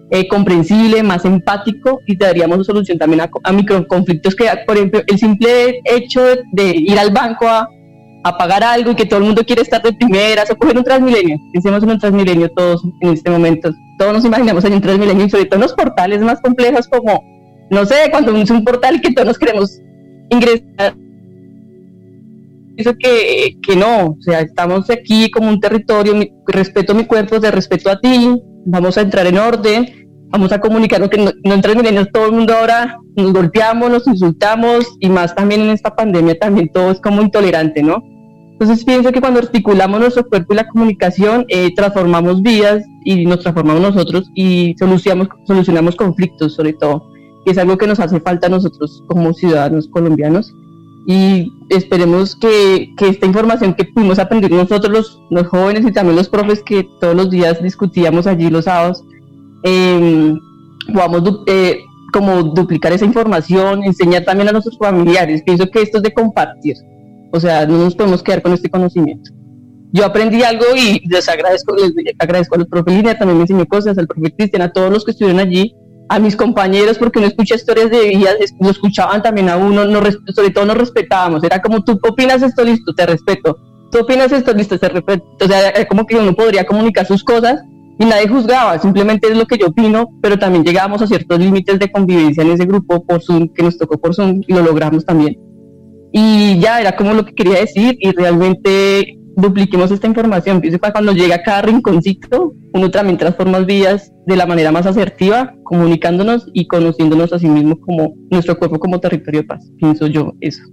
eh, comprensible, más empático y daríamos solución también a, a microconflictos que, por ejemplo, el simple hecho de, ir al banco a, a, pagar algo y que todo el mundo quiere estar de primeras o coger un transmilenio. Pensemos en un transmilenio todos en este momento. Todos nos imaginamos en un transmilenio y sobre todo en los portales más complejos como, no sé, cuando es un portal que todos nos queremos ingresar pienso que, que no, o sea, estamos aquí como un territorio, respeto mi cuerpo, te respeto a ti, vamos a entrar en orden, vamos a comunicarnos que no, no entre milenios todo el mundo ahora nos golpeamos, nos insultamos y más también en esta pandemia también todo es como intolerante, ¿no? Entonces pienso que cuando articulamos nuestro cuerpo y la comunicación, eh, transformamos vidas y nos transformamos nosotros y solucionamos, solucionamos conflictos sobre todo, es algo que nos hace falta a nosotros como ciudadanos colombianos y esperemos que, que, esta información que pudimos aprender nosotros los, los, jóvenes y también los profes que todos los días discutíamos allí los sábados, eh, podamos como duplicar esa información, enseñar también a nuestros familiares. Pienso que esto es de compartir, o sea, no nos podemos quedar con este conocimiento. Yo aprendí algo y les agradezco, les agradezco a los profes Línea, también me enseñó cosas, al profe Cristian, a todos los que estuvieron allí, a mis compañeros porque uno escucha historias de vida, lo escuchaban también a uno, no, sobre todo nos respetábamos, era como tú opinas esto, listo, te respeto, tú opinas esto, listo, te respeto, o sea, era como que uno podría comunicar sus cosas y nadie juzgaba, simplemente es lo que yo opino, pero también llegábamos a ciertos límites de convivencia en ese grupo por Zoom, que nos tocó por Zoom y lo logramos también. Y ya era como lo que quería decir y realmente dupliquemos esta información. Pienso que cuando llega a cada rinconcito, uno también transforma vidas de la manera más asertiva, comunicándonos y conociéndonos a sí mismo como nuestro cuerpo como territorio de paz. Pienso yo eso.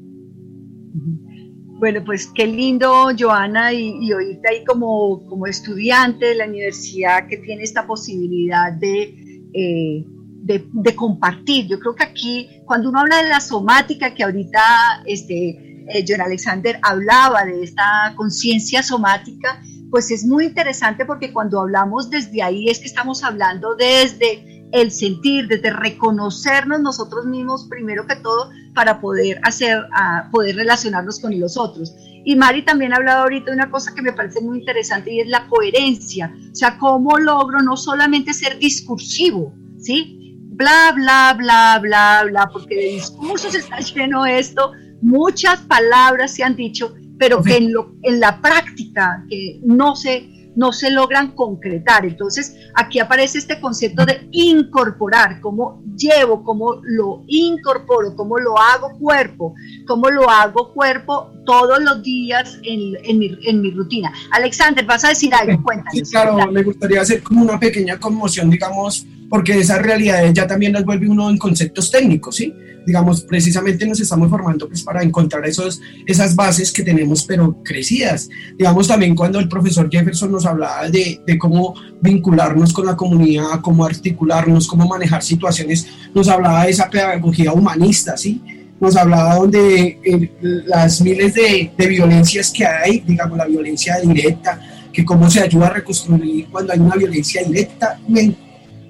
Bueno, pues qué lindo, Joana, y, y oírte ahí como, como estudiante de la universidad que tiene esta posibilidad de, eh, de, compartir. Yo creo que aquí, cuando uno habla de la somática, que ahorita este, eh, John Alexander hablaba de esta conciencia somática, pues es muy interesante porque cuando hablamos desde ahí es que estamos hablando desde el sentir, desde reconocernos nosotros mismos primero que todo para poder hacer, a poder relacionarnos con los otros. Y Mari también ha hablado ahorita de una cosa que me parece muy interesante y es la coherencia, o sea, cómo logro no solamente ser discursivo, ¿sí? Bla, bla, bla, bla, bla, porque de discursos está lleno esto, muchas palabras se han dicho, pero que en, lo, en la práctica que no se no se logran concretar. Entonces, aquí aparece este concepto de incorporar, cómo llevo, cómo lo incorporo, cómo lo hago cuerpo, cómo lo hago cuerpo todos los días en, mi, en mi, rutina. Alexander, vas a decir algo, cuéntanos. Sí, claro, me gustaría hacer como una pequeña conmoción, digamos, porque esa realidad ya también las vuelve uno en conceptos técnicos, ¿sí? digamos, precisamente nos estamos formando pues, para encontrar esos, esas bases que tenemos, pero crecidas. Digamos, también cuando el profesor Jefferson nos hablaba de, de cómo vincularnos con la comunidad, cómo articularnos, cómo manejar situaciones, nos hablaba de esa pedagogía humanista, ¿sí? Nos hablaba donde eh, las miles de, de violencias que hay, digamos, la violencia directa, que cómo se ayuda a reconstruir cuando hay una violencia directa,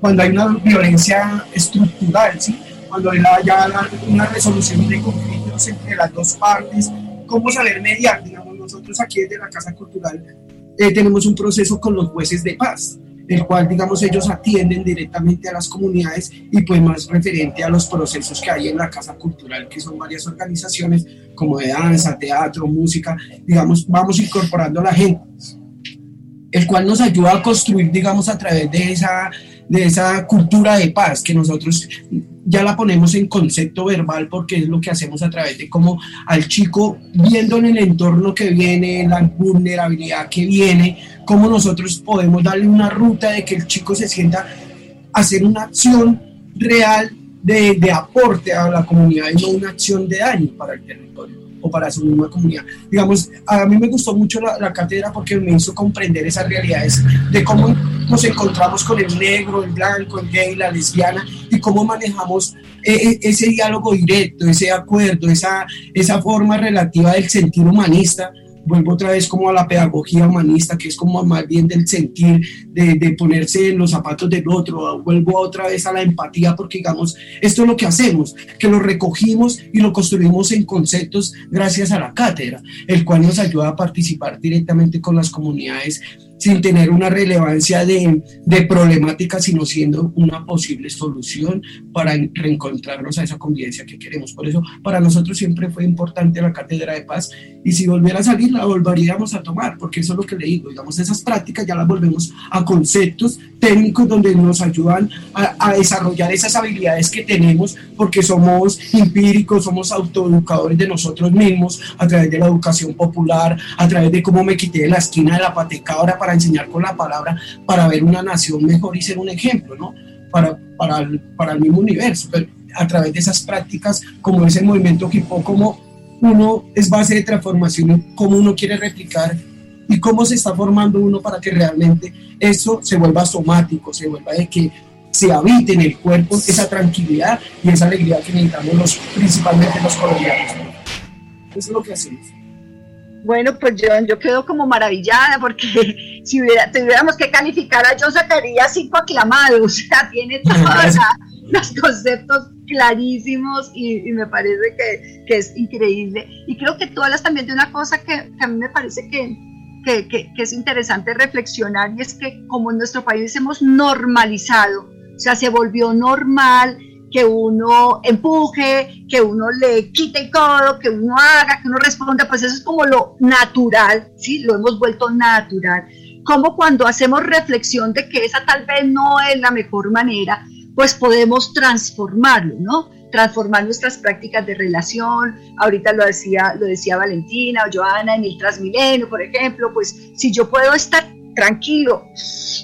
cuando hay una violencia estructural, ¿sí? cuando haya una resolución de conflictos entre las dos partes, cómo saber mediar. Digamos, nosotros aquí desde la Casa Cultural eh, tenemos un proceso con los jueces de paz, el cual, digamos, ellos atienden directamente a las comunidades y pues más referente a los procesos que hay en la Casa Cultural, que son varias organizaciones como de danza, teatro, música, digamos, vamos incorporando a la gente, el cual nos ayuda a construir, digamos, a través de esa de esa cultura de paz que nosotros ya la ponemos en concepto verbal porque es lo que hacemos a través de cómo al chico viendo en el entorno que viene, la vulnerabilidad que viene, cómo nosotros podemos darle una ruta de que el chico se sienta hacer una acción real de, de aporte a la comunidad y no una acción de daño para el territorio o para su misma comunidad. Digamos, a mí me gustó mucho la, la, cátedra porque me hizo comprender esas realidades de cómo nos encontramos con el negro, el blanco, el gay, la lesbiana y cómo manejamos eh, eh, ese diálogo directo, ese acuerdo, esa, esa forma relativa del sentir humanista vuelvo otra vez como a la pedagogía humanista, que es como más bien del sentir, de, de, ponerse en los zapatos del otro, vuelvo otra vez a la empatía, porque digamos, esto es lo que hacemos, que lo recogimos y lo construimos en conceptos gracias a la cátedra, el cual nos ayuda a participar directamente con las comunidades sin tener una relevancia de, de, problemática, sino siendo una posible solución para reencontrarnos a esa convivencia que queremos. Por eso para nosotros siempre fue importante la Cátedra de Paz y si volviera a salir la volveríamos a tomar, porque eso es lo que le digo, digamos, esas prácticas ya las volvemos a conceptos técnicos donde nos ayudan a, a desarrollar esas habilidades que tenemos, porque somos empíricos, somos autoeducadores de nosotros mismos a través de la educación popular, a través de cómo me quité de la esquina de la patecadora para enseñar con la palabra, para ver una nación mejor y ser un ejemplo, ¿no? Para, para, el, para el mismo universo, pero a través de esas prácticas, como ese movimiento hipo, como uno es base de transformación, cómo uno quiere replicar y cómo se está formando uno para que realmente eso se vuelva somático, se vuelva de que se habite en el cuerpo esa tranquilidad y esa alegría que necesitamos los, principalmente los colombianos. Eso es lo que hacemos. Bueno, pues yo, yo quedo como maravillada porque si hubiera, tuviéramos que calificar a yo sacaría cinco aclamados, o sea, tiene todos los conceptos clarísimos y, me parece que, que, es increíble. Y creo que tú hablas también de una cosa que, que a mí me parece que, que, que, es interesante reflexionar y es que como en nuestro país hemos normalizado, o sea, se volvió normal que uno empuje, que uno le quite el codo, que uno haga, que uno responda, pues eso es como lo natural, ¿sí? Lo hemos vuelto natural. Como cuando hacemos reflexión de que esa tal vez no es la mejor manera, pues podemos transformarlo, ¿no? transformar nuestras prácticas de relación. Ahorita lo decía, lo decía Valentina o Joana en el Transmilenio, por ejemplo, pues si yo puedo estar tranquilo,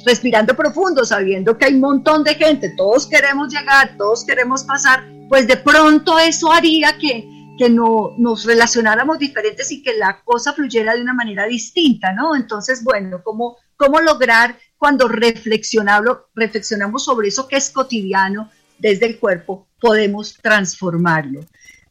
respirando profundo, sabiendo que hay un montón de gente, todos queremos llegar, todos queremos pasar, pues de pronto eso haría que, que no, nos relacionáramos diferentes y que la cosa fluyera de una manera distinta, ¿no? Entonces, bueno, ¿cómo, cómo lograr cuando reflexionamos, sobre eso que es cotidiano desde el cuerpo, podemos transformarlo?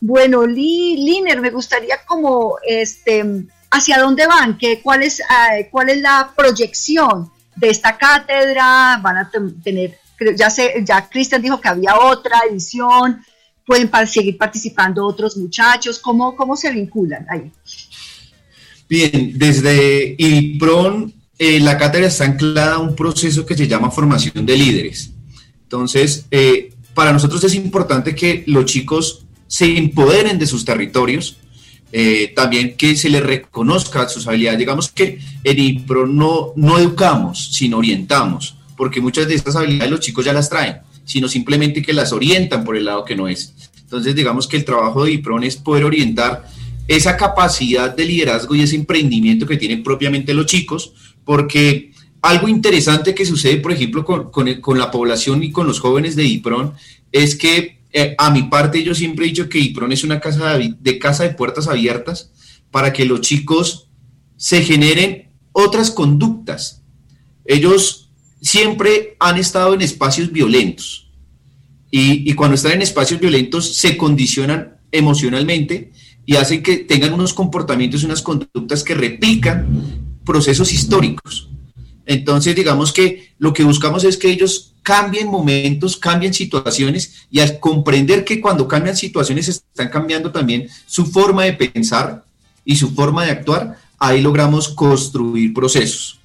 Bueno, Liner, me gustaría como este hacia dónde van, ¿Qué, cuál, es, eh, cuál es la proyección de esta cátedra, van a tener, ya sé, ya Cristian dijo que había otra edición, pueden seguir participando otros muchachos, ¿cómo, cómo se vinculan ahí? Bien, desde IPRON eh, la cátedra está anclada a un proceso que se llama formación de líderes. Entonces, eh, para nosotros es importante que los chicos se empoderen de sus territorios, eh, también que se les reconozca sus habilidades. Digamos que en IPRO no, no educamos, sino orientamos, porque muchas de estas habilidades los chicos ya las traen, sino simplemente que las orientan por el lado que no es. Entonces, digamos que el trabajo de IPRON es poder orientar esa capacidad de liderazgo y ese emprendimiento que tienen propiamente los chicos, porque algo interesante que sucede, por ejemplo, con, con, con la población y con los jóvenes de IPRON es que eh, a mi parte, yo siempre he dicho que IPRON es una casa de, casa de puertas abiertas para que los chicos se generen otras conductas. Ellos siempre han estado en espacios violentos y, y cuando están en espacios violentos se condicionan emocionalmente y hacen que tengan unos comportamientos unas conductas que replican procesos históricos. Entonces, digamos que lo que buscamos es que ellos cambien momentos, cambien situaciones y al comprender que cuando cambian situaciones están cambiando también su forma de pensar y su forma de actuar, ahí logramos construir procesos.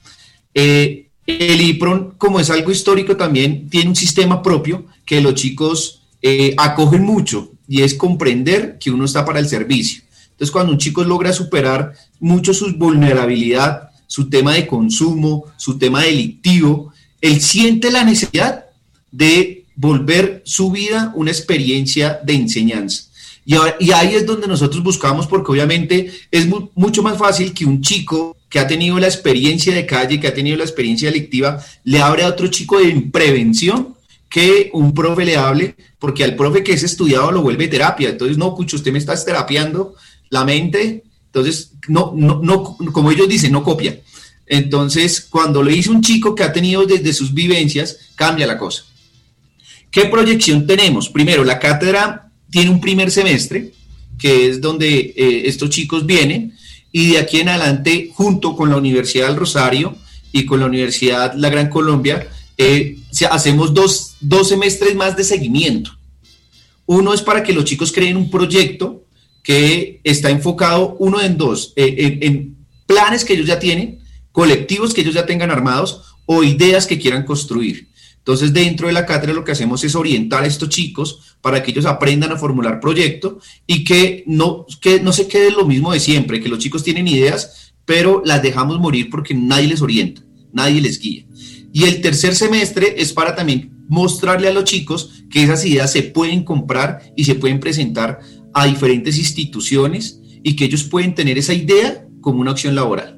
Eh, el IPRON, como es algo histórico, también tiene un sistema propio que los chicos eh, acogen mucho y es comprender que uno está para el servicio. Entonces, cuando un chico logra superar mucho su vulnerabilidad, su tema de consumo, su tema delictivo, él siente la necesidad de volver su vida una experiencia de enseñanza. Y, ahí es donde nosotros buscamos, porque obviamente es mucho más fácil que un chico que ha tenido la experiencia de calle, que ha tenido la experiencia delictiva, le abre a otro chico de prevención que un profe le hable, porque al profe que es estudiado lo vuelve terapia. Entonces, no, Cucho, usted me está terapiando la mente. Entonces, no, no, no, como ellos dicen, no copia. Entonces, cuando lo dice un chico que ha tenido desde sus vivencias, cambia la cosa. ¿Qué proyección tenemos? Primero, la cátedra tiene un primer semestre, que es donde eh, estos chicos vienen, y de aquí en adelante, junto con la Universidad del Rosario y con la Universidad La Gran Colombia, eh, hacemos dos, semestres más de seguimiento. Uno es para que los chicos creen un proyecto que está enfocado, uno en dos, eh, en planes que ellos ya tienen, colectivos que ellos ya tengan armados o ideas que quieran construir. Entonces, dentro de la cátedra lo que hacemos es orientar a estos chicos para que ellos aprendan a formular proyectos y que no, que no se quede lo mismo de siempre, que los chicos tienen ideas, pero las dejamos morir porque nadie les orienta, nadie les guía. Y el tercer semestre es para también mostrarle a los chicos que esas ideas se pueden comprar y se pueden presentar a diferentes instituciones y que ellos pueden tener esa idea como una acción laboral.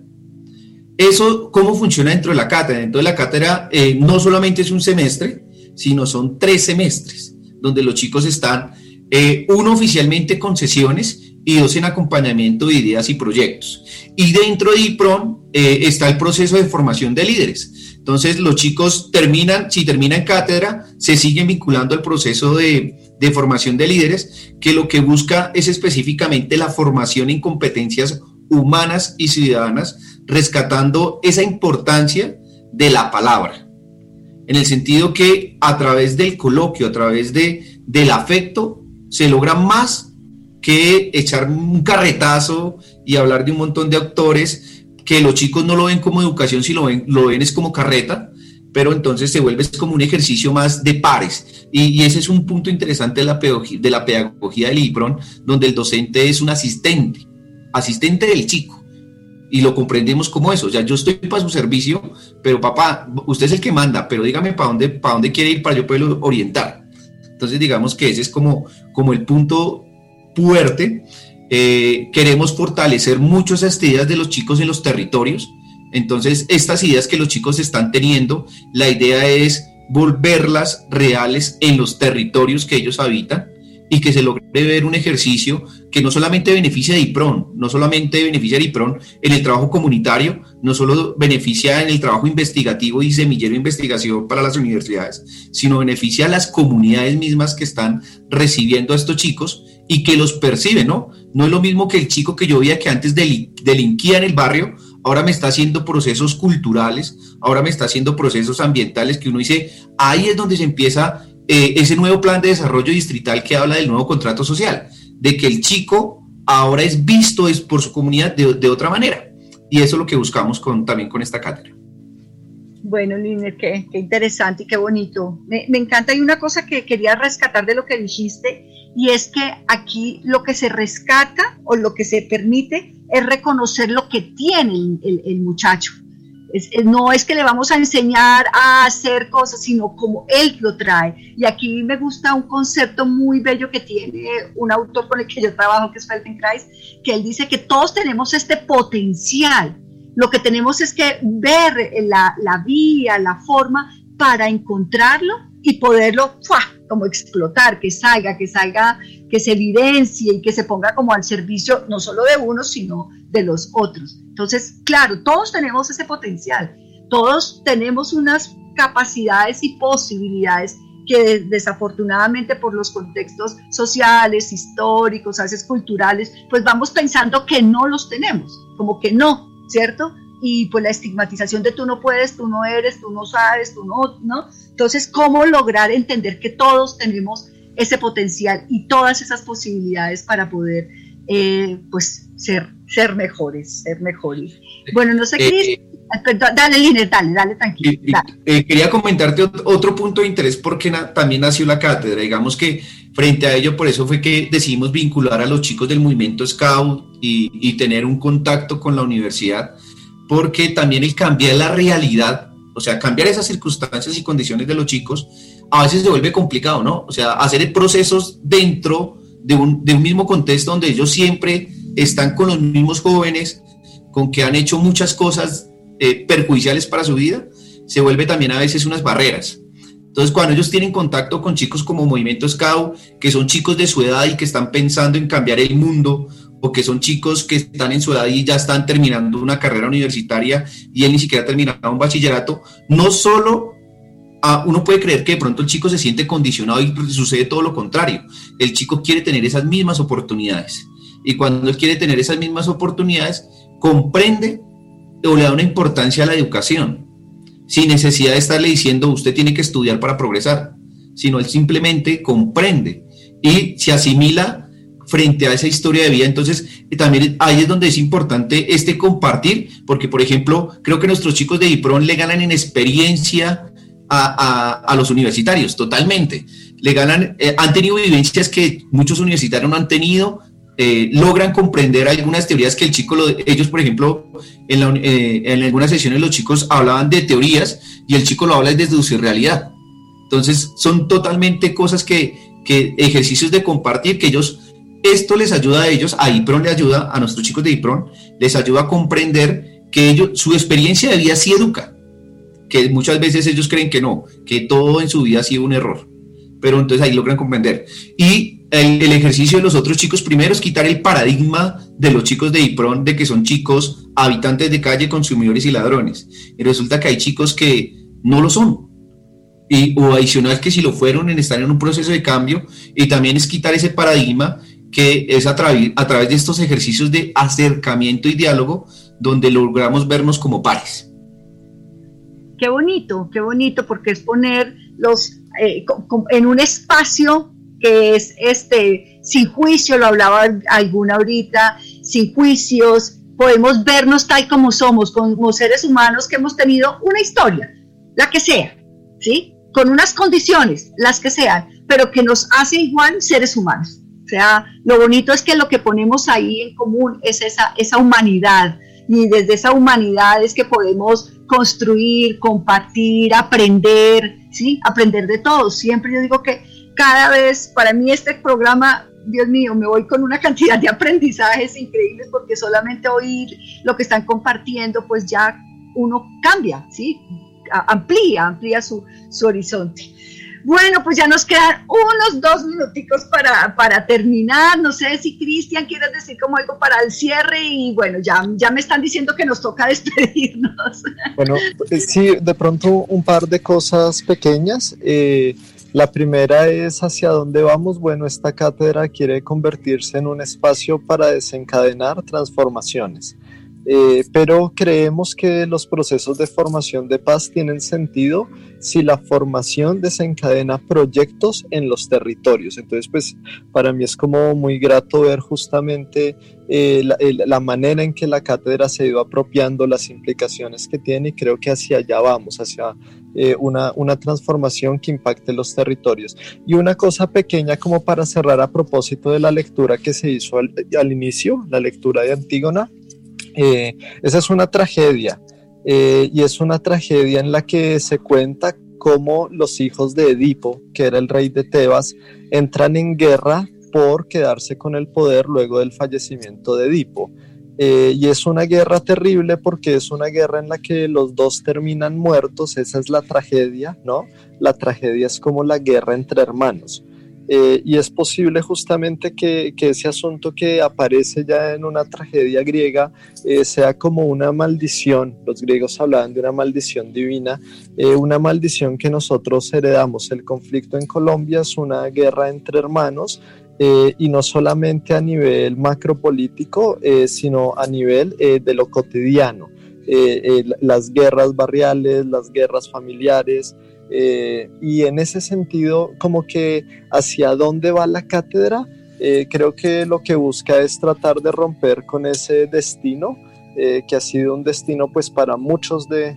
Eso, ¿cómo funciona dentro de la cátedra? Dentro de la cátedra eh, no solamente es un semestre, sino son tres semestres, donde los chicos están, eh, uno oficialmente con sesiones y dos en acompañamiento de ideas y proyectos. Y dentro de IPRON eh, está el proceso de formación de líderes. Entonces los chicos terminan, si terminan cátedra, se siguen vinculando al proceso de, de formación de líderes, que lo que busca es específicamente la formación en competencias humanas y ciudadanas rescatando esa importancia de la palabra, en el sentido que a través del coloquio, a través de, del afecto, se logra más que echar un carretazo y hablar de un montón de autores que los chicos no lo ven como educación, si lo ven, lo ven es como carreta, pero entonces se vuelve como un ejercicio más de pares. Y, ese es un punto interesante de la, pedagogía, de la pedagogía del IPRON, donde el docente es un asistente, asistente del chico y lo comprendemos como eso. O sea, yo estoy para su servicio, pero papá, usted es el que manda, pero dígame para dónde, para dónde quiere ir para yo poderlo orientar. Entonces digamos que ese es como, como el punto fuerte. Eh, queremos fortalecer mucho esas ideas de los chicos en los territorios. Entonces estas ideas que los chicos están teniendo, la idea es volverlas reales en los territorios que ellos habitan y que se logre ver un ejercicio que no solamente beneficia a IPRON, no solamente beneficia a IPRON en el trabajo comunitario, no solo beneficia en el trabajo investigativo y semillero de investigación para las universidades, sino beneficia a las comunidades mismas que están recibiendo a estos chicos y que los perciben, ¿no? No es lo mismo que el chico que yo veía que antes delinquía en el barrio, ahora me está haciendo procesos culturales, ahora me está haciendo procesos ambientales que uno dice, ahí es donde se empieza eh, ese nuevo plan de desarrollo distrital que habla del nuevo contrato social, de que el chico ahora es visto es por su comunidad de, otra manera. Y eso es lo que buscamos con, también con esta cátedra. Bueno, Liner, qué, interesante y qué bonito. Me, encanta. Hay una cosa que quería rescatar de lo que dijiste, y es que aquí lo que se rescata o lo que se permite es reconocer lo que tiene el muchacho no es que le vamos a enseñar a hacer cosas, sino como él lo trae. Y aquí me gusta un concepto muy bello que tiene un autor con el que yo trabajo, que es Feldenkrais, que él dice que todos tenemos este potencial. Lo que tenemos es que ver la, la vía, la forma para encontrarlo y poderlo como explotar, que salga, que salga, que se evidencie y que se ponga como al servicio no solo de uno, sino de los otros. Entonces, claro, todos tenemos ese potencial, todos tenemos unas capacidades y posibilidades que desafortunadamente por los contextos sociales, históricos, a culturales, pues vamos pensando que no los tenemos, como que no, ¿cierto? Y pues la estigmatización de tú no puedes, tú no eres, tú no sabes, tú no, ¿no? Entonces, ¿cómo lograr entender que todos tenemos ese potencial y todas esas posibilidades para poder, eh, pues, ser ser mejores, ser mejores. Bueno, no sé, qué eh, dale, Liner, dale, dale, tranquilo. Eh, quería comentarte otro punto de interés porque también nació la cátedra. Digamos que frente a ello, por eso fue que decidimos vincular a los chicos del movimiento Scout y, y tener un contacto con la universidad, porque también el cambiar la realidad, o sea, cambiar esas circunstancias y condiciones de los chicos, a veces se vuelve complicado, ¿no? O sea, hacer procesos dentro de un, de un mismo contexto donde ellos siempre están con los mismos jóvenes, con que han hecho muchas cosas eh, perjudiciales para su vida, se vuelve también a veces unas barreras. Entonces, cuando ellos tienen contacto con chicos como Movimiento Scout, que son chicos de su edad y que están pensando en cambiar el mundo, o que son chicos que están en su edad y ya están terminando una carrera universitaria y él ni siquiera ha terminado un bachillerato, no solo ah, uno puede creer que de pronto el chico se siente condicionado y sucede todo lo contrario. El chico quiere tener esas mismas oportunidades y cuando él quiere tener esas mismas oportunidades, comprende o le da una importancia a la educación, sin necesidad de estarle diciendo usted tiene que estudiar para progresar, sino él simplemente comprende y se asimila frente a esa historia de vida. Entonces, también ahí es donde es importante este compartir, porque, por ejemplo, creo que nuestros chicos de DIPRON le ganan en experiencia a, los universitarios, totalmente. Le ganan, eh, han tenido vivencias que muchos universitarios no han tenido, eh, logran comprender algunas teorías que el chico, ellos por ejemplo, en, eh, en, algunas sesiones los chicos hablaban de teorías y el chico lo habla desde su realidad. Entonces son totalmente cosas que, que ejercicios de compartir que ellos, esto les ayuda a ellos, a IPRON le ayuda, a nuestros chicos de IPRON, les ayuda a comprender que ellos, su experiencia de vida sí educa, que muchas veces ellos creen que no, que todo en su vida ha sido un error, pero entonces ahí logran comprender. Y el, ejercicio de los otros chicos, primero es quitar el paradigma de los chicos de IPRON de que son chicos habitantes de calle, consumidores y ladrones. Y resulta que hay chicos que no lo son. Y, o adicional que si lo fueron en estar en un proceso de cambio y también es quitar ese paradigma que es a, a través de estos ejercicios de acercamiento y diálogo donde logramos vernos como pares. Qué bonito, qué bonito, porque es poner los eh, en un espacio que es este, sin juicio, lo hablaba alguna ahorita, sin juicios, podemos vernos tal como somos, como seres humanos que hemos tenido una historia, la que sea, ¿sí? Con unas condiciones, las que sean, pero que nos hace igual seres humanos. O sea, lo bonito es que lo que ponemos ahí en común es esa, esa humanidad. Y desde esa humanidad es que podemos construir, compartir, aprender, ¿sí? Aprender de todos. Siempre yo digo que cada vez, para mí este programa, Dios mío, me voy con una cantidad de aprendizajes increíbles porque solamente oír lo que están compartiendo, pues ya uno cambia, ¿sí? Amplía, amplía su, su horizonte. Bueno, pues ya nos quedan unos dos minuticos para, para terminar. No sé si Cristian quieres decir como algo para el cierre y bueno, ya, ya me están diciendo que nos toca despedirnos. Bueno, pues sí, de pronto un par de cosas pequeñas. Eh, la primera es hacia dónde vamos. Bueno, esta cátedra quiere convertirse en un espacio para desencadenar transformaciones. Eh, pero creemos que los procesos de formación de paz tienen sentido si la formación desencadena proyectos en los territorios. Entonces, pues para mí es como muy grato ver justamente eh, la, manera en que la cátedra se ha ido apropiando, las implicaciones que tiene y creo que hacia allá vamos, hacia eh, una, una, transformación que impacte los territorios. Y una cosa pequeña como para cerrar a propósito de la lectura que se hizo al, al inicio, la lectura de Antígona. Eh, esa es una tragedia eh, y es una tragedia en la que se cuenta cómo los hijos de Edipo, que era el rey de Tebas, entran en guerra por quedarse con el poder luego del fallecimiento de Edipo. Eh, y es una guerra terrible porque es una guerra en la que los dos terminan muertos, esa es la tragedia, ¿no? La tragedia es como la guerra entre hermanos. Eh, y es posible justamente que, ese asunto que aparece ya en una tragedia griega eh, sea como una maldición. Los griegos hablaban de una maldición divina, eh, una maldición que nosotros heredamos. El conflicto en Colombia es una guerra entre hermanos. y no solamente a nivel macropolítico, sino a nivel de lo cotidiano. las guerras barriales, las guerras familiares, eh, y en ese sentido, como que hacia dónde va la cátedra, eh, creo que lo que busca es tratar de romper con ese destino, eh, que ha sido un destino pues para muchos de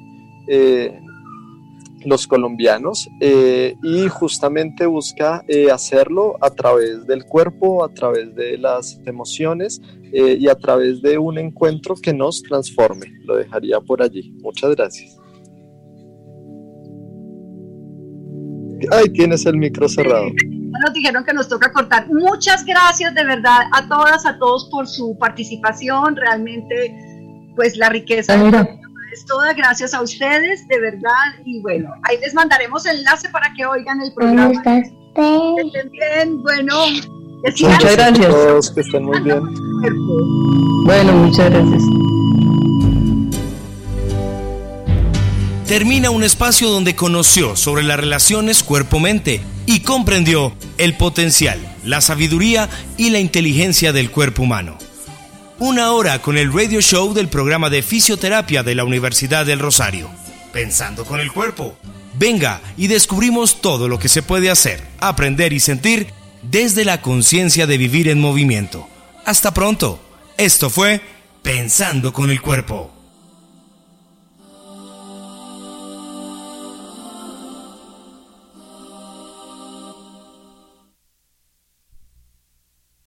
los colombianos, y justamente busca hacerlo a través del cuerpo, a través de las emociones y a través de un encuentro que nos transforme. Lo dejaría por allí. Muchas gracias. Ay, tienes el micro cerrado. Nos dijeron que nos toca cortar. Muchas gracias de verdad a todas, a todos por su participación. Realmente, pues la riqueza es toda gracias a ustedes, de verdad. Y bueno, ahí les mandaremos enlace para que oigan el programa. Estén bien, bueno. Muchas gracias. que estén muy bien. Bueno, muchas gracias. Termina un espacio donde conoció sobre las relaciones cuerpo-mente y comprendió el potencial, la sabiduría y la inteligencia del cuerpo humano. Una hora con el radio show del programa de fisioterapia de la Universidad del Rosario. Pensando con el cuerpo. Venga y descubrimos todo lo que se puede hacer, aprender y sentir desde la conciencia de vivir en movimiento. Hasta pronto. Esto fue Pensando con el cuerpo.